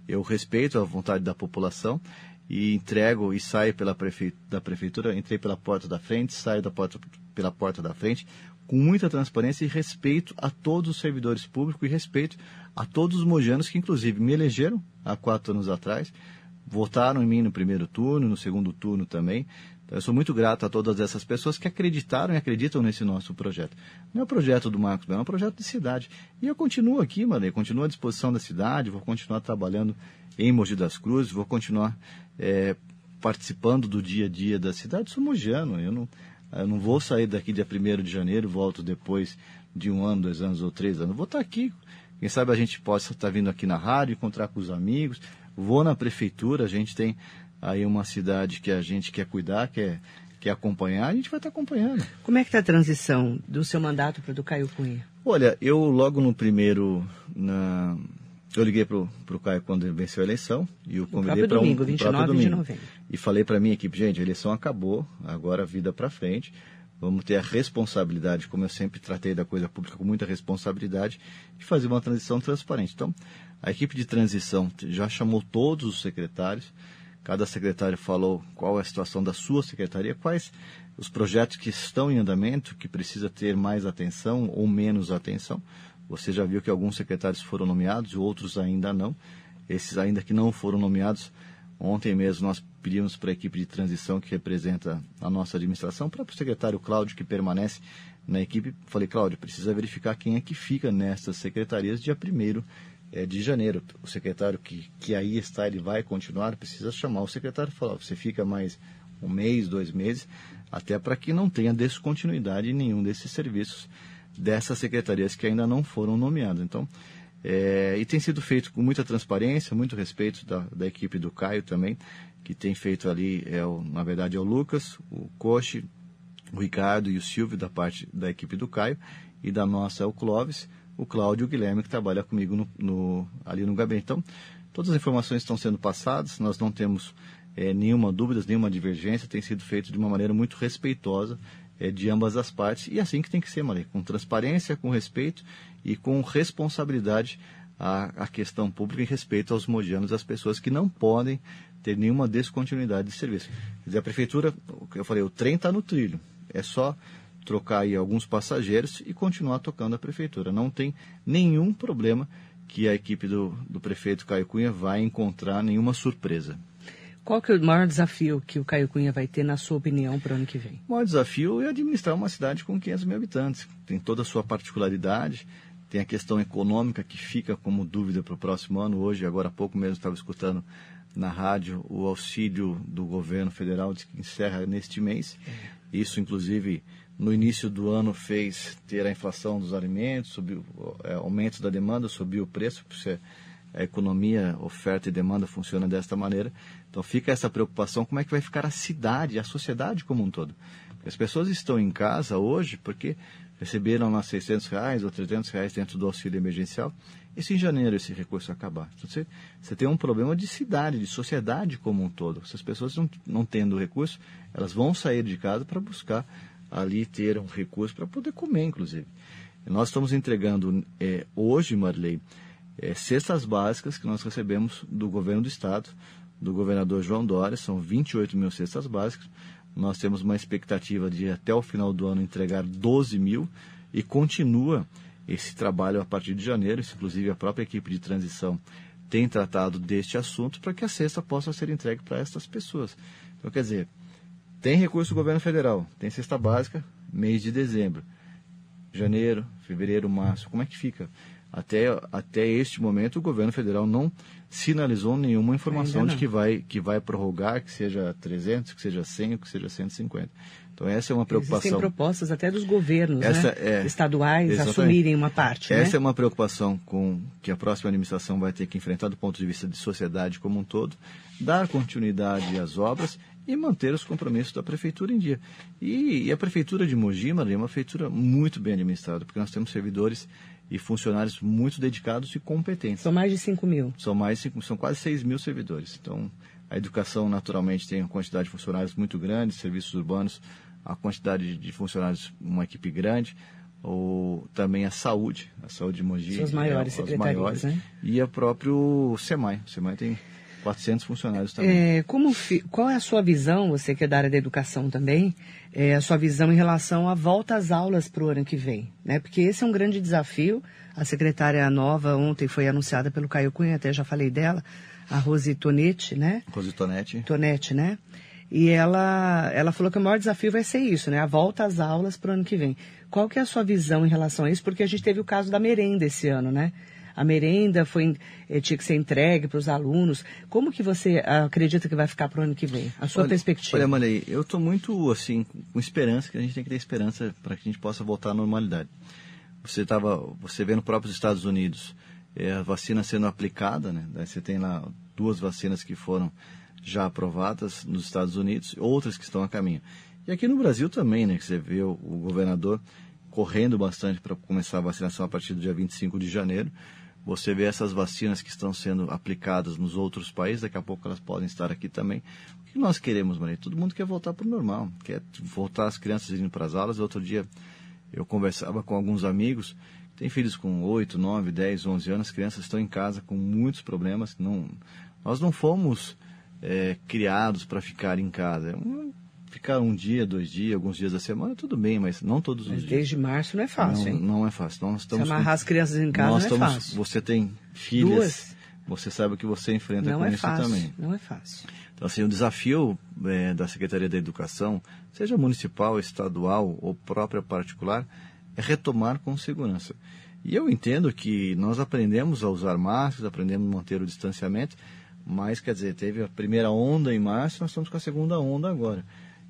eu respeito a vontade da população e entrego e saio pela prefe... da prefeitura, entrei pela porta da frente, saio da porta pela porta da frente, com muita transparência e respeito a todos os servidores públicos e respeito a todos os mojanos que, inclusive, me elegeram há quatro anos atrás, votaram em mim no primeiro turno, no segundo turno também. Então, eu sou muito grato a todas essas pessoas que acreditaram e acreditam nesse nosso projeto. Não é o projeto do Marcos Belo, é um projeto de cidade. E eu continuo aqui, Marley, continuo à disposição da cidade, vou continuar trabalhando em Mogi das Cruzes, vou continuar é, participando do dia a dia da cidade, sou mogiano. Eu não, eu não vou sair daqui dia 1 de janeiro, volto depois de um ano, dois anos ou três anos. Eu vou estar aqui. Quem sabe a gente possa estar vindo aqui na rádio, encontrar com os amigos. Vou na prefeitura, a gente tem aí uma cidade que a gente quer cuidar, quer, quer acompanhar, a gente vai estar acompanhando. Como é que está a transição do seu mandato para o do Caio Cunha? Olha, eu logo no primeiro, na, eu liguei para o Caio quando venceu a eleição e o convidei para um domingo, 29 domingo, de novembro. E falei para minha equipe, gente, a eleição acabou, agora a vida para frente. Vamos ter a responsabilidade, como eu sempre tratei da coisa pública com muita responsabilidade, de fazer uma transição transparente. Então, a equipe de transição já chamou todos os secretários, cada secretário falou qual é a situação da sua secretaria, quais os projetos que estão em andamento, que precisa ter mais atenção ou menos atenção. Você já viu que alguns secretários foram nomeados, outros ainda não. Esses ainda que não foram nomeados, ontem mesmo nós pedimos para a equipe de transição que representa a nossa administração, para o secretário Cláudio, que permanece na equipe, falei, Cláudio, precisa verificar quem é que fica nessas secretarias dia 1 é, de janeiro. O secretário que, que aí está, ele vai continuar, precisa chamar o secretário e falar, você fica mais um mês, dois meses, até para que não tenha descontinuidade em nenhum desses serviços dessas secretarias que ainda não foram nomeadas. Então, é, e tem sido feito com muita transparência, muito respeito da, da equipe do Caio também, que tem feito ali, é o, na verdade, é o Lucas, o Coche, o Ricardo e o Silvio da parte da equipe do Caio, e da nossa é o Clóvis, o Cláudio e o Guilherme, que trabalha comigo no, no, ali no gabinete. Então, todas as informações estão sendo passadas, nós não temos é, nenhuma dúvida, nenhuma divergência, tem sido feito de uma maneira muito respeitosa é, de ambas as partes, e assim que tem que ser, Maria, com transparência, com respeito e com responsabilidade à, à questão pública e respeito aos mogianos, às pessoas que não podem ter nenhuma descontinuidade de serviço. Quer dizer, a prefeitura, eu falei, o trem está no trilho, é só trocar aí alguns passageiros e continuar tocando a prefeitura. Não tem nenhum problema que a equipe do, do prefeito Caio Cunha vai encontrar nenhuma surpresa. Qual que é o maior desafio que o Caio Cunha vai ter, na sua opinião, para o ano que vem? O maior desafio é administrar uma cidade com 500 mil habitantes. Tem toda a sua particularidade, tem a questão econômica que fica como dúvida para o próximo ano. Hoje, agora há pouco mesmo, estava escutando na rádio o auxílio do governo federal que encerra neste mês. É. Isso, inclusive, no início do ano fez ter a inflação dos alimentos, subiu, é, aumento da demanda, subiu o preço, porque a economia, oferta e demanda funciona desta maneira. Então fica essa preocupação, como é que vai ficar a cidade, a sociedade como um todo. Porque as pessoas estão em casa hoje porque receberam lá 600 reais ou 300 reais dentro do auxílio emergencial. E se em janeiro esse recurso acabar? Então, você, você tem um problema de cidade, de sociedade como um todo. Se as pessoas não, não tendo recurso, elas vão sair de casa para buscar ali ter um recurso para poder comer, inclusive. E nós estamos entregando é, hoje, Marley, é, cestas básicas que nós recebemos do governo do estado, do governador João Dória, são 28 mil cestas básicas. Nós temos uma expectativa de até o final do ano entregar 12 mil e continua esse trabalho a partir de janeiro. Inclusive, a própria equipe de transição tem tratado deste assunto para que a cesta possa ser entregue para essas pessoas. Então, quer dizer, tem recurso do governo federal, tem cesta básica, mês de dezembro, janeiro, fevereiro, março. Como é que fica? Até, até este momento, o governo federal não sinalizou nenhuma informação de que vai, que vai prorrogar, que seja 300, que seja 100, que seja 150. Então, essa é uma preocupação. Existem propostas até dos governos essa né? é, estaduais exatamente. assumirem uma parte. Essa né? é uma preocupação com que a próxima administração vai ter que enfrentar do ponto de vista de sociedade como um todo, dar continuidade às obras e manter os compromissos da prefeitura em dia. E, e a prefeitura de Mogi, Maria, é uma prefeitura muito bem administrada, porque nós temos servidores e funcionários muito dedicados e competentes. São mais de 5 mil. São mais de são quase 6 mil servidores. Então, a educação naturalmente tem uma quantidade de funcionários muito grande, serviços urbanos, a quantidade de funcionários, uma equipe grande, ou também a saúde, a saúde de Mogi. São as maiores é, maiores, né? E a próprio SEMAI. O SEMAI tem 400 funcionários também. É, como, qual é a sua visão, você que é da área da educação também, é, a sua visão em relação à volta às aulas para o ano que vem? Né? Porque esse é um grande desafio. A secretária nova ontem foi anunciada pelo Caio Cunha, até já falei dela, a Rose Tonetti, né? Rose Tonetti. Tonetti, né? E ela, ela falou que o maior desafio vai ser isso, né? A volta às aulas para o ano que vem. Qual que é a sua visão em relação a isso? Porque a gente teve o caso da merenda esse ano, né? A merenda foi, eh, tinha que ser entregue para os alunos. Como que você acredita que vai ficar para o ano que vem? A sua olha, perspectiva? Olha, Malei, eu estou muito assim com esperança que a gente tem que ter esperança para que a gente possa voltar à normalidade. Você tava, você vê no próprio Estados Unidos é, a vacina sendo aplicada, né? Daí você tem lá duas vacinas que foram já aprovadas nos Estados Unidos, outras que estão a caminho. E aqui no Brasil também, né? Que você vê o, o governador correndo bastante para começar a vacinação a partir do dia 25 de janeiro. Você vê essas vacinas que estão sendo aplicadas nos outros países, daqui a pouco elas podem estar aqui também. O que nós queremos, Maria? Todo mundo quer voltar para o normal, quer voltar as crianças indo para as aulas. Outro dia eu conversava com alguns amigos, tem filhos com 8, 9, 10, 11 anos, as crianças estão em casa com muitos problemas. Não, nós não fomos é, criados para ficar em casa. É ficar um dia, dois dias, alguns dias da semana, tudo bem, mas não todos mas os dias. Desde março não é fácil, não, hein? Não é fácil. Nós estamos Se amarrar com... as crianças em casa nós não é estamos... fácil. Você tem filhas, Duas. você sabe o que você enfrenta não com é isso fácil, também. Não é fácil. Então, assim, o desafio é, da Secretaria da Educação, seja municipal, estadual ou própria particular, é retomar com segurança. E eu entendo que nós aprendemos a usar máscaras, aprendemos a manter o distanciamento, mas, quer dizer, teve a primeira onda em março, nós estamos com a segunda onda agora.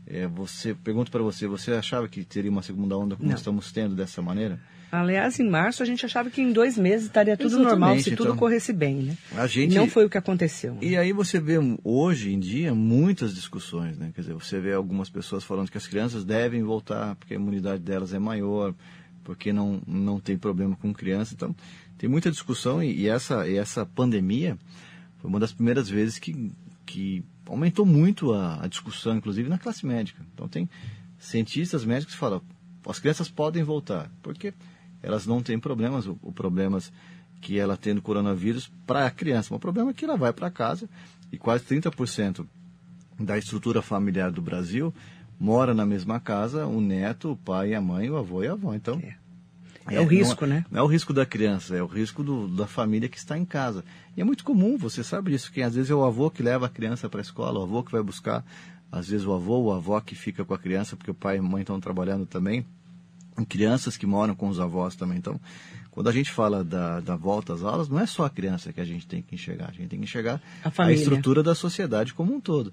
É, você Pergunto para você, você achava que teria uma segunda onda como Não. estamos tendo dessa maneira? Aliás, em março a gente achava que em dois meses estaria tudo Exatamente, normal, se tudo então. corresse bem, né? A gente... Não foi o que aconteceu. E aí você vê hoje em dia muitas discussões, né? Quer dizer, você vê algumas pessoas falando que as crianças devem voltar porque a imunidade delas é maior, porque não, não tem problema com criança. Então, tem muita discussão e, e essa, e essa pandemia foi uma das primeiras vezes que, que aumentou muito a, a discussão, inclusive na classe médica. Então, tem cientistas médicos que falam, as crianças podem voltar, porque elas não têm problemas, o, o problemas que ela tem do coronavírus para a criança. O problema é que ela vai para casa e quase 30% da estrutura familiar do Brasil mora na mesma casa o neto, o pai, a mãe, o avô e a avó. Então, É o risco, não, né? Não é o risco da criança, é o risco do, da família que está em casa. E é muito comum, você sabe disso, que às vezes é o avô que leva a criança para a escola, o avô que vai buscar, às vezes o avô ou a avó que fica com a criança, porque o pai e a mãe estão trabalhando também. Crianças que moram com os avós também. Então, quando a gente fala da, da volta às aulas, não é só a criança que a gente tem que enxergar, a gente tem que enxergar A família. estrutura da sociedade como um todo.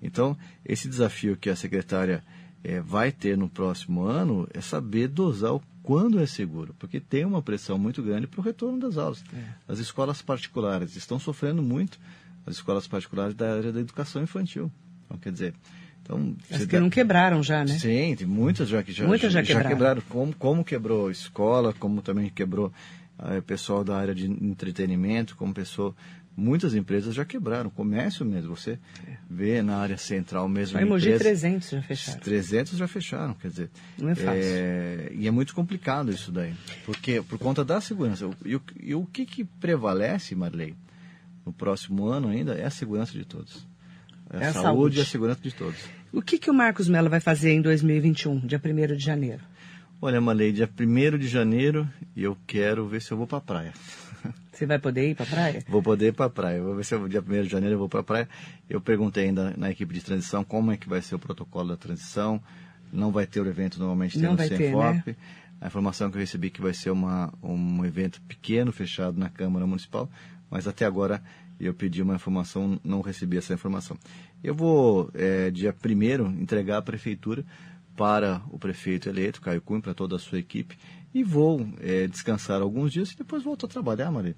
Então, esse desafio que a secretária eh, vai ter no próximo ano é saber dosar o quando é seguro, porque tem uma pressão muito grande para o retorno das aulas. As escolas particulares estão sofrendo muito, as escolas particulares da área da educação infantil. Então, quer dizer, então, As que dá- não quebraram já, né? Sim, tem muitas já que já, Muitas já quebraram. Como, como quebrou escola, como também quebrou eh, pessoal da área de entretenimento, como pessoa. Muitas empresas já quebraram, comércio mesmo. Você vê na área central mesmo. Só em Mogi empresa- 300 já fecharam. 300 já fecharam, quer dizer. Não é fácil. é, e é muito complicado isso daí. Porque, por conta da segurança. E o, e o que, que prevalece, Marley, no próximo ano ainda, é a segurança de todos. É a, É a saúde, saúde. e a segurança de todos. O que, que o Marcos Mello vai fazer em 2021, dia 1 de janeiro? Olha, Marley, dia 1 de janeiro, e eu quero ver se eu vou pra praia. Você vai poder ir para a praia? Vou poder ir para a praia. Vou ver se eu, dia 1 de janeiro eu vou para a praia. Eu perguntei ainda na equipe de transição como é que vai ser o protocolo da transição. Não vai ter o evento normalmente tem no vai ter, Senfop. A informação que eu recebi que vai ser uma, um evento pequeno, fechado na Câmara Municipal, mas até agora eu pedi uma informação, não recebi essa informação. Eu vou, é, dia 1 entregar a prefeitura para o prefeito eleito, Caio Cunha, para toda a sua equipe, e vou é, descansar alguns dias e depois volto a trabalhar, Maria.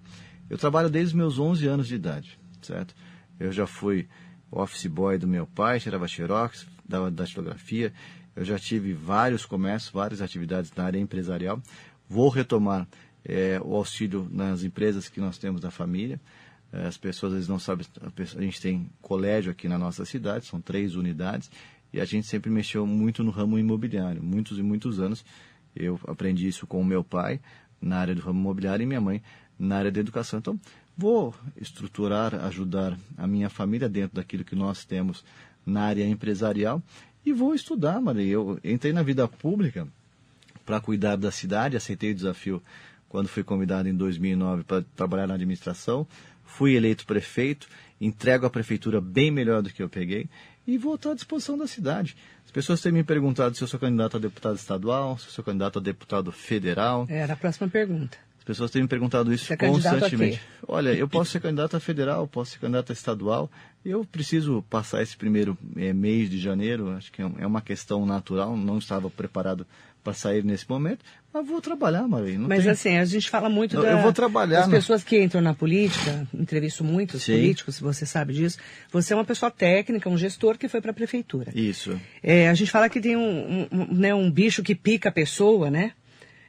Eu trabalho desde os meus 11 anos de idade, certo? Eu já fui office boy do meu pai, tirava xerox, dava datilografia, eu já tive vários comércios, várias atividades na área empresarial. Vou retomar é, o auxílio nas empresas que nós temos da família. É, As pessoas às vezes não sabem, a gente tem colégio aqui na nossa cidade, são três unidades, e a gente sempre mexeu muito no ramo imobiliário, muitos e muitos anos. Eu aprendi isso com o meu pai na área do ramo imobiliário e minha mãe na área da educação. Então, vou estruturar, ajudar a minha família dentro daquilo que nós temos na área empresarial e vou estudar, Maria. Eu entrei na vida pública para cuidar da cidade, aceitei o desafio quando fui convidado em 2009 para trabalhar na administração, fui eleito prefeito, entrego a prefeitura bem melhor do que eu peguei e vou estar à disposição da cidade. As pessoas têm me perguntado se eu sou candidato a deputado estadual, se eu sou candidato a deputado federal. Era a próxima pergunta. As pessoas têm me perguntado isso é constantemente. Olha, eu *laughs* posso ser candidato a federal, posso ser candidato a estadual. Eu preciso passar esse primeiro eh, mês de janeiro. Acho que é é uma questão natural. Não estava preparado para sair nesse momento, mas vou trabalhar, Maria. Não Mas tem- assim, a gente fala muito Não, da, eu vou trabalhar, das né? pessoas que entram na política, entrevisto muitos Sim. políticos, você sabe disso. Você é uma pessoa técnica, um gestor que foi para a prefeitura. Isso. É, a gente fala que tem um, um- né, um bicho que pica a pessoa, né?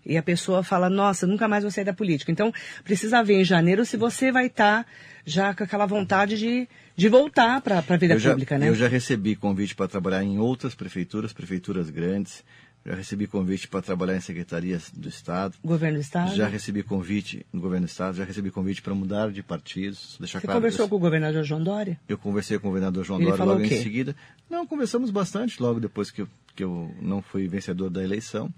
E a pessoa fala, nossa, nunca mais vou sair da política. Então, precisa ver em janeiro se você vai estar já com aquela vontade de, de voltar para a vida já, pública, né? Eu já recebi convite para trabalhar em outras prefeituras, prefeituras grandes. Já recebi convite para trabalhar em secretarias do Estado. Governo do Estado. Já recebi convite no governo do Estado, já recebi convite para mudar de partidos. Deixar Você claro conversou com o governador João Dória? eu conversei com o governador João Ele Dória falou logo o quê? em seguida. Não, conversamos bastante logo depois que eu, que eu não fui vencedor da eleição.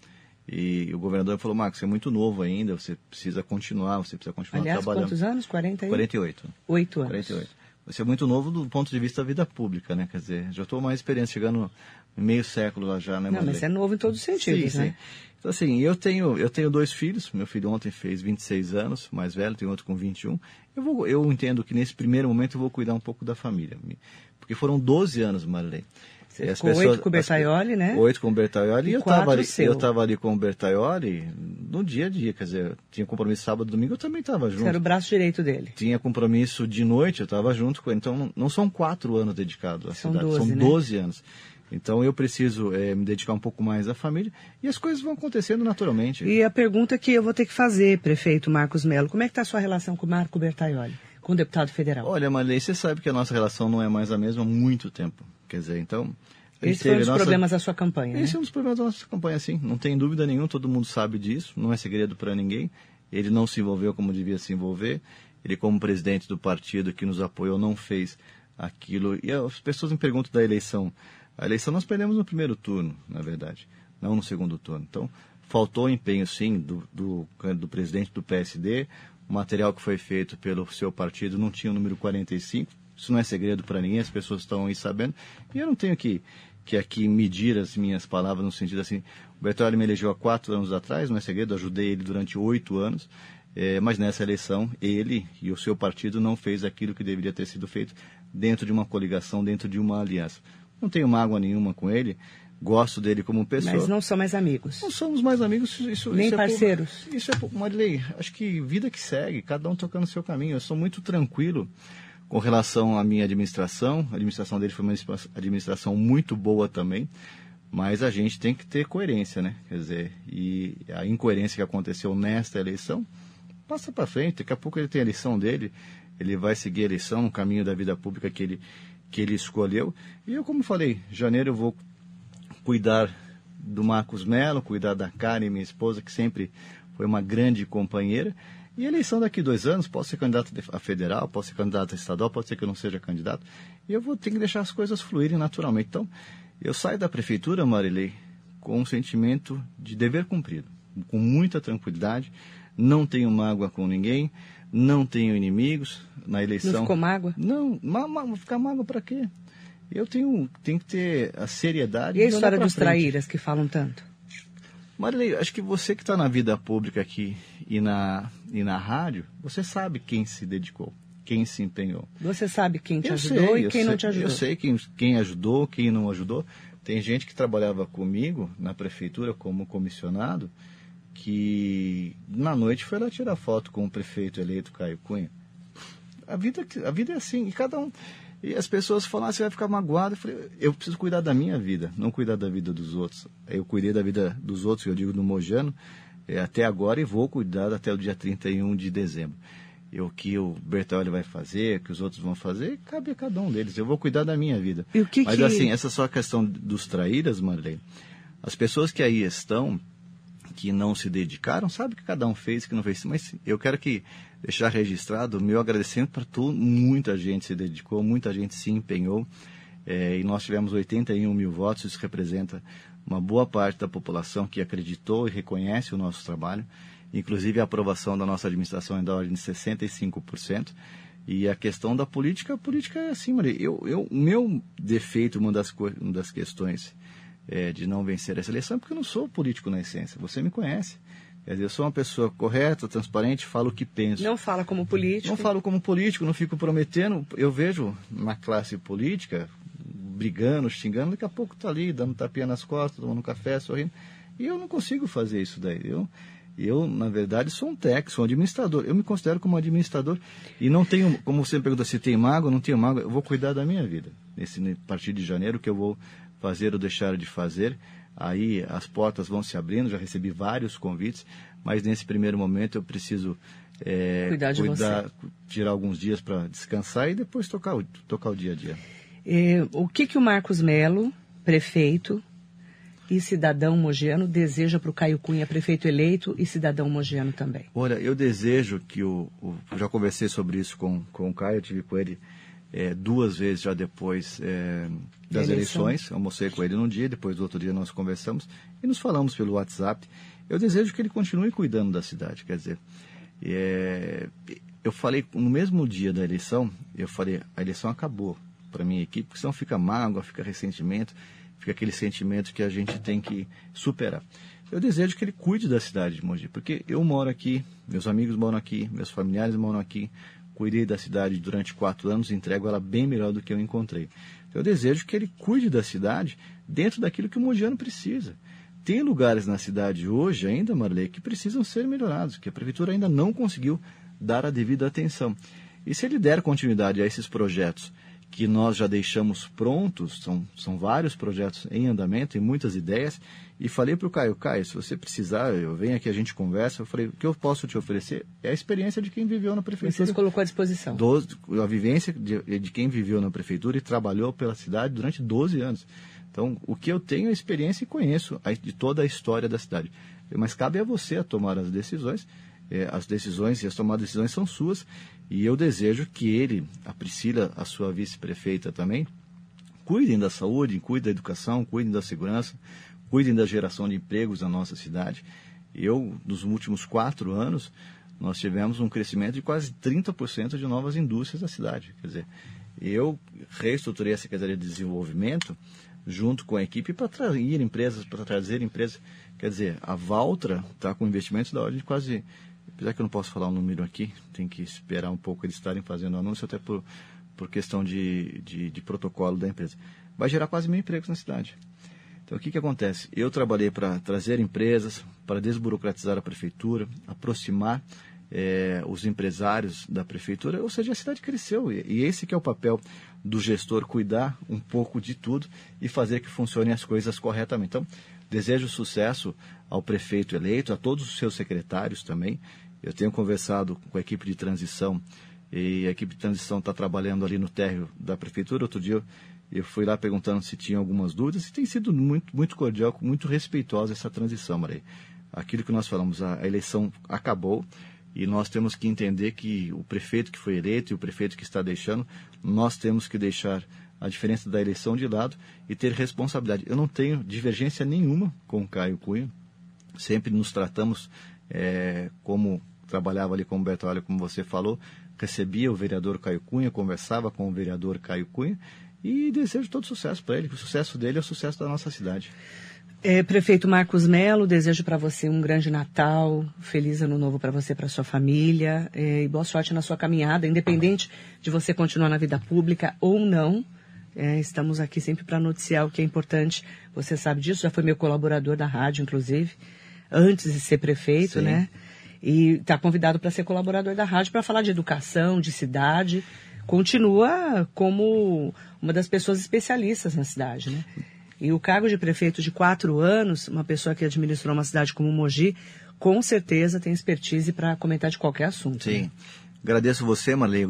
E o governador falou, Marcos, você é muito novo ainda, você precisa continuar, você precisa continuar Aliás, trabalhando. quantos anos? 40 aí? 48. Oito anos. 48. Você é muito novo do ponto de vista da vida pública, né? Quer dizer, já estou mais experiência, chegando meio século lá já, né, Não, mas é novo em todos os sentidos, sim, né? sim. Então, assim, eu tenho, eu tenho dois filhos. Meu filho ontem fez 26 anos, mais velho, tem outro com 21. Eu, vou, eu entendo que nesse primeiro momento eu vou cuidar um pouco da família. Porque foram 12 anos, Marley. Você as pessoas- oito com o Bertaioli, né? Oito com o Bertaioli. E E eu estava ali, seu. eu tava ali com o Bertaioli no dia a dia. Quer dizer, tinha compromisso sábado, domingo, eu também estava junto Você era o braço direito dele. tinha compromisso de noite, eu estava junto com ele. Então, não, não são quatro anos dedicados à São cidade, 12, são né? 12 anos. Então, eu preciso eh, me dedicar um pouco mais à família e as coisas vão acontecendo naturalmente. E a pergunta que eu vou ter que fazer, prefeito Marcos Melo, como é que está a sua relação com o Marco Bertaioli, com o deputado federal? Olha, Marley, você sabe que a nossa relação não é mais a mesma há muito tempo. Quer dizer, então... Esse foi um dos nossa- problemas da sua campanha, né? Esse é um dos problemas da nossa campanha, sim. Não tem dúvida nenhuma, todo mundo sabe disso, não é segredo para ninguém. Ele não se envolveu como devia se envolver. Ele, como presidente do partido que nos apoiou, não fez aquilo. E as pessoas me perguntam da eleição. A eleição nós perdemos no primeiro turno, na verdade, não no segundo turno. Então, faltou empenho, sim, do, do, do presidente do PSD. O material que foi feito pelo seu partido não tinha o número 45. Isso não é segredo para ninguém, as pessoas estão aí sabendo. E eu não tenho que, que aqui medir as minhas palavras no sentido assim. O Bertolli me elegeu há quatro anos atrás, não é segredo, ajudei ele durante oito anos. É, mas nessa eleição, ele e o seu partido não fez aquilo que deveria ter sido feito dentro de uma coligação, dentro de uma aliança. Não tenho mágoa nenhuma com ele, gosto dele como pessoa. Mas não são mais amigos. Não somos mais amigos, isso, Nem isso é parceiros. isso é Marilei, acho que vida que segue, cada um tocando o seu caminho. Eu sou muito tranquilo com relação à minha administração. A administração dele foi uma administração muito boa também, mas a gente tem que ter coerência, né? Quer dizer, e a incoerência que aconteceu nesta eleição, passa para frente. Daqui a pouco ele tem a eleição dele, ele vai seguir a eleição no caminho da vida pública que ele, que ele escolheu. E eu, como falei, janeiro eu vou cuidar do Marcos Melo, cuidar da Karen, minha esposa, que sempre foi uma grande companheira. E eleição daqui dois anos, posso ser candidato a federal, posso ser candidato a estadual, pode ser que eu não seja candidato. E eu vou ter que deixar as coisas fluírem naturalmente. Então, eu saio da prefeitura, Marilei, com um sentimento de dever cumprido, com muita tranquilidade. Não tenho mágoa com ninguém, não tenho inimigos na eleição. Não ficou mágoa? Não, má, má, ficar mágoa para quê? Eu tenho, tenho que ter a seriedade. E a história dos frente. traíras que falam tanto? Marilei, acho que você que está na vida pública aqui e na, e na rádio, você sabe quem se dedicou, quem se empenhou. Você sabe quem te Eu ajudou sei, e quem não sei- te ajudou. Eu sei quem, quem ajudou, quem não ajudou. Tem gente que trabalhava comigo na prefeitura como comissionado, que na noite foi lá tirar foto com o prefeito eleito Caio Cunha. A vida, a vida é assim, e cada um. E as pessoas falam, ah, você vai ficar magoado. Eu falei, eu preciso cuidar da minha vida, não cuidar da vida dos outros. Eu cuidei da vida dos outros, eu digo do Mojano, é, até agora e vou cuidar até o dia 31 de dezembro. E o que o Bertolli vai fazer, o que os outros vão fazer, cabe a cada um deles. Eu vou cuidar da minha vida. E o que Mas que- assim, essa só questão dos traíras, Marlene, as pessoas que aí estão, que não se dedicaram, sabe que cada um fez, que não fez. Mas eu quero que deixar registrado o meu agradecimento para tu. Muita gente se dedicou, muita gente se empenhou. eh, e nós tivemos 81 mil votos, isso representa uma boa parte da população que acreditou e reconhece o nosso trabalho. Inclusive a aprovação da nossa administração é da ordem de 65%. E a questão da política, a política é assim, Maria. Eu, eu, o meu defeito, uma das, uma das questões é, de não vencer essa eleição porque eu não sou político na essência. Você me conhece. Quer dizer, eu sou uma pessoa correta, transparente, falo o que penso. Não fala como político? Não falo como político, não fico prometendo. Eu vejo na classe política, brigando, xingando, daqui a pouco está ali, dando tapinha nas costas, tomando um café, sorrindo. E eu não consigo fazer isso daí. Eu, eu, na verdade, sou um técnico, sou um administrador. Eu me considero como administrador e não tenho, como você me pergunta se tem mágoa, não tenho mágoa, eu vou cuidar da minha vida. Nesse a partir de janeiro, que eu vou fazer ou deixar de fazer aí as portas vão se abrindo, já recebi vários convites, mas nesse primeiro momento eu preciso é, cuidar, de cuidar você. tirar alguns dias para descansar e depois tocar o, tocar o dia a dia. É, o que, que o Marcos Melo, prefeito e cidadão mogiano, deseja para o Caio Cunha, prefeito eleito e cidadão mogiano também? Olha, eu desejo que o, o já conversei sobre isso com, com o Caio, eu tive com ele é, duas vezes já depois é, das eleições. Almocei com ele num dia, depois do outro dia nós conversamos e nos falamos pelo WhatsApp. Eu desejo que ele continue cuidando da cidade. Quer dizer, é, eu falei no mesmo dia da eleição, eu falei, a eleição acabou para minha equipe, porque senão fica mágoa, fica ressentimento, fica aquele sentimento que a gente tem que superar. Eu desejo que ele cuide da cidade de Mogi, porque eu moro aqui, meus amigos moram aqui, meus familiares moram aqui, cuidei da cidade durante quatro anos, entrego ela bem melhor do que eu encontrei. Eu desejo que ele cuide da cidade dentro daquilo que o mogiano precisa. Tem lugares na cidade hoje ainda, Marley, que precisam ser melhorados, que a prefeitura ainda não conseguiu dar a devida atenção. E se ele der continuidade a esses projetos que nós já deixamos prontos, são, são vários projetos em andamento e muitas ideias, e falei para o Caio, Caio, se você precisar, eu venho aqui, a gente conversa. Eu falei, o que eu posso te oferecer é a experiência de quem viveu na prefeitura. Você colocou à disposição. Doze, a vivência de, de, quem viveu na prefeitura e trabalhou pela cidade durante 12 anos. Então, o que eu tenho é experiência e conheço de toda a história da cidade. Mas cabe a você a tomar as decisões. É, as decisões e as tomadas de decisões são suas. E eu desejo que ele, a Priscila, a sua vice-prefeita também, cuidem da saúde, cuidem da educação, cuidem da segurança, cuidem da geração de empregos na nossa cidade. Eu, nos últimos quatro anos, nós tivemos um crescimento de quase 30% de novas indústrias na cidade. Quer dizer, eu reestruturei a Secretaria de Desenvolvimento junto com a equipe para trazer empresas, para trazer empresas. Quer dizer, a Valtra está com investimentos da ordem de quase, apesar que eu não posso falar o um número aqui, tem que esperar um pouco eles estarem fazendo anúncio, até por, por questão de, de, de protocolo da empresa. Vai gerar quase mil empregos na cidade. Então, o que, que acontece? Eu trabalhei para trazer empresas, para desburocratizar a prefeitura, aproximar é, os empresários da prefeitura, ou seja, a cidade cresceu. E, e, esse que é o papel do gestor, cuidar um pouco de tudo e fazer que funcionem as coisas corretamente. Então, desejo sucesso ao prefeito eleito, a todos os seus secretários também. Eu tenho conversado com a equipe de transição e a equipe de transição está trabalhando ali no térreo da prefeitura. Outro dia eu fui lá perguntando se tinha algumas dúvidas e tem sido muito, muito cordial, muito respeitosa essa transição, Maria. Aquilo que nós falamos, a, eleição acabou e nós temos que entender que o prefeito que foi eleito e o prefeito que está deixando, nós temos que deixar a diferença da eleição de lado e ter responsabilidade. Eu não tenho divergência nenhuma com o Caio Cunha, sempre nos tratamos é, como trabalhava ali com o Bertolli, como você falou, recebia o vereador Caio Cunha, conversava com o vereador Caio Cunha e desejo todo sucesso para ele, que o sucesso dele é o sucesso da nossa cidade. É, prefeito Marcos Melo, desejo para você um grande Natal, feliz ano novo para você e para sua família é, e boa sorte na sua caminhada, independente de você continuar na vida pública ou não. É, estamos aqui sempre para noticiar o que é importante. Você sabe disso, já foi meu colaborador da rádio, inclusive, antes de ser prefeito, Sim. né? E está convidado para ser colaborador da rádio para falar de educação, de cidade continua como uma das pessoas especialistas na cidade, né? E o cargo de prefeito de quatro anos, uma pessoa que administrou uma cidade como Mogi, com certeza tem expertise para comentar de qualquer assunto. Sim. Né? Agradeço você, Marley,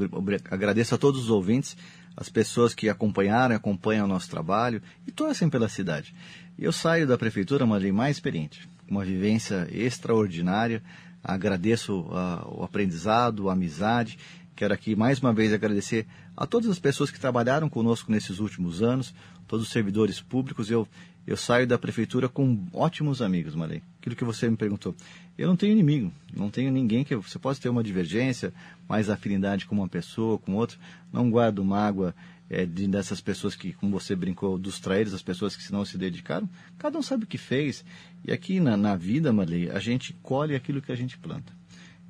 agradeço a todos os ouvintes, as pessoas que acompanharam, acompanham o nosso trabalho e torcem pela cidade. Eu saio da prefeitura, Marley, mais experiente, com uma vivência extraordinária. Agradeço uh, o aprendizado, a amizade Quero aqui mais uma vez agradecer a todas as pessoas que trabalharam conosco nesses últimos anos, todos os servidores públicos. Eu, eu saio da prefeitura com ótimos amigos, Marei. Aquilo que você me perguntou. Eu não tenho inimigo, não tenho ninguém que. Você pode ter uma divergência, mais afinidade com uma pessoa, com outra. Não guardo mágoa é, de, dessas pessoas que, como você brincou, dos traídos, as pessoas que não se dedicaram, cada um sabe o que fez. E aqui na, na vida, Marley, a gente colhe aquilo que a gente planta.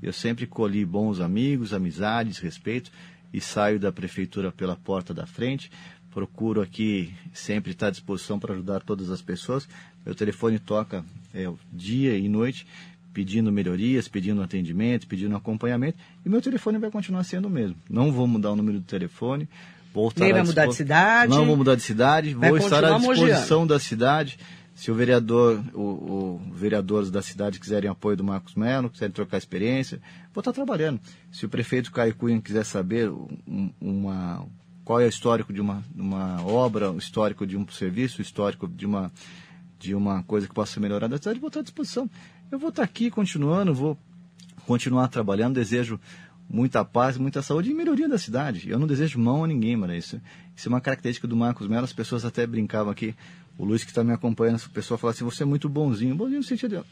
Eu sempre colhi bons amigos, amizades, respeito e saio da prefeitura pela porta da frente. Procuro aqui sempre estar à disposição para ajudar todas as pessoas. Meu telefone toca é, dia e noite pedindo melhorias, pedindo atendimento, pedindo acompanhamento, e meu telefone vai continuar sendo o mesmo. Não vou mudar o número do telefone, vou estar Nem vai mudar de cidade. Não vou mudar de cidade, vou estar à disposição da cidade. Se o vereador, o, o, vereadores da cidade quiserem apoio do Marcos Melo, quiserem trocar experiência, vou estar trabalhando. Se o prefeito Caio Cunha quiser saber um, uma, qual é o histórico de uma, uma obra, o histórico de um serviço, o histórico de uma, de uma coisa que possa ser melhorada da cidade, vou estar à disposição. Eu vou estar aqui continuando, vou continuar trabalhando, desejo muita paz, muita saúde e melhoria da cidade. Eu não desejo mão a ninguém, mano. Isso, isso é uma característica do Marcos Mello. As pessoas até brincavam aqui o Luiz que está me acompanhando, essa pessoa fala assim, você é muito bonzinho. Bonzinho no sentido de...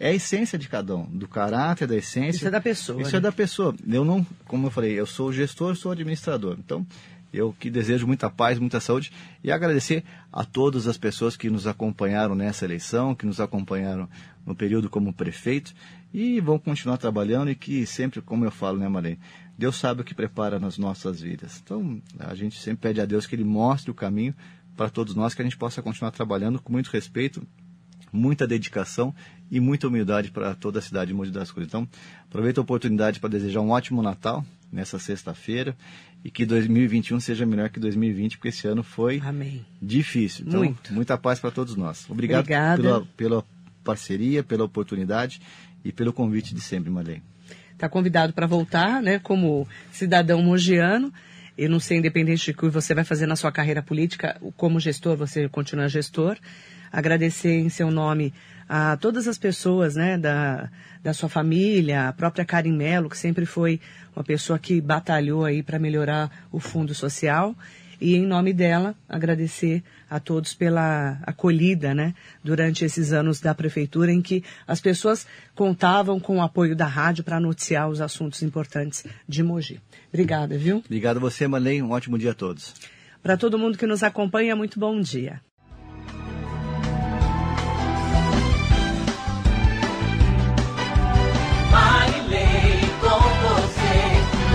É a essência de cada um, do caráter, da essência. Isso é da pessoa. Isso né? é da pessoa. Eu não, como eu falei, eu sou gestor, sou administrador. Então, eu que desejo muita paz, muita saúde e agradecer a todas as pessoas que nos acompanharam nessa eleição, que nos acompanharam no período como prefeito e vão continuar trabalhando e que sempre, como eu falo, né, Marei, Deus sabe o que prepara nas nossas vidas. Então, a gente sempre pede a Deus que Ele mostre o caminho para todos nós, que a gente possa continuar trabalhando com muito respeito, muita dedicação e muita humildade para toda a cidade de Mogi das Cruzes. Então, aproveito a oportunidade para desejar um ótimo Natal nessa sexta-feira e que 2021 seja melhor que 2020, porque esse ano foi Amém. difícil. Então, Muito. muita paz para todos nós. Obrigado pela, pela, parceria, pela oportunidade e pelo convite de sempre, Marlene. Está convidado para voltar, né, como cidadão mogiano. Eu não sei, independente de que você vai fazer na sua carreira política, como gestor, você continua gestor. Agradecer em seu nome a todas as pessoas, né, da, da sua família, a própria Karen Mello, que sempre foi uma pessoa que batalhou aí para melhorar o fundo social e em nome dela agradecer a todos pela acolhida, né, durante esses anos da prefeitura em que as pessoas contavam com o apoio da rádio para noticiar os assuntos importantes de Mogi. Obrigada, viu? Obrigado a você, Marlene. Um ótimo dia a todos. Para todo mundo que nos acompanha, muito bom dia.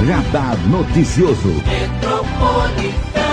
Radar Noticioso. Metrópole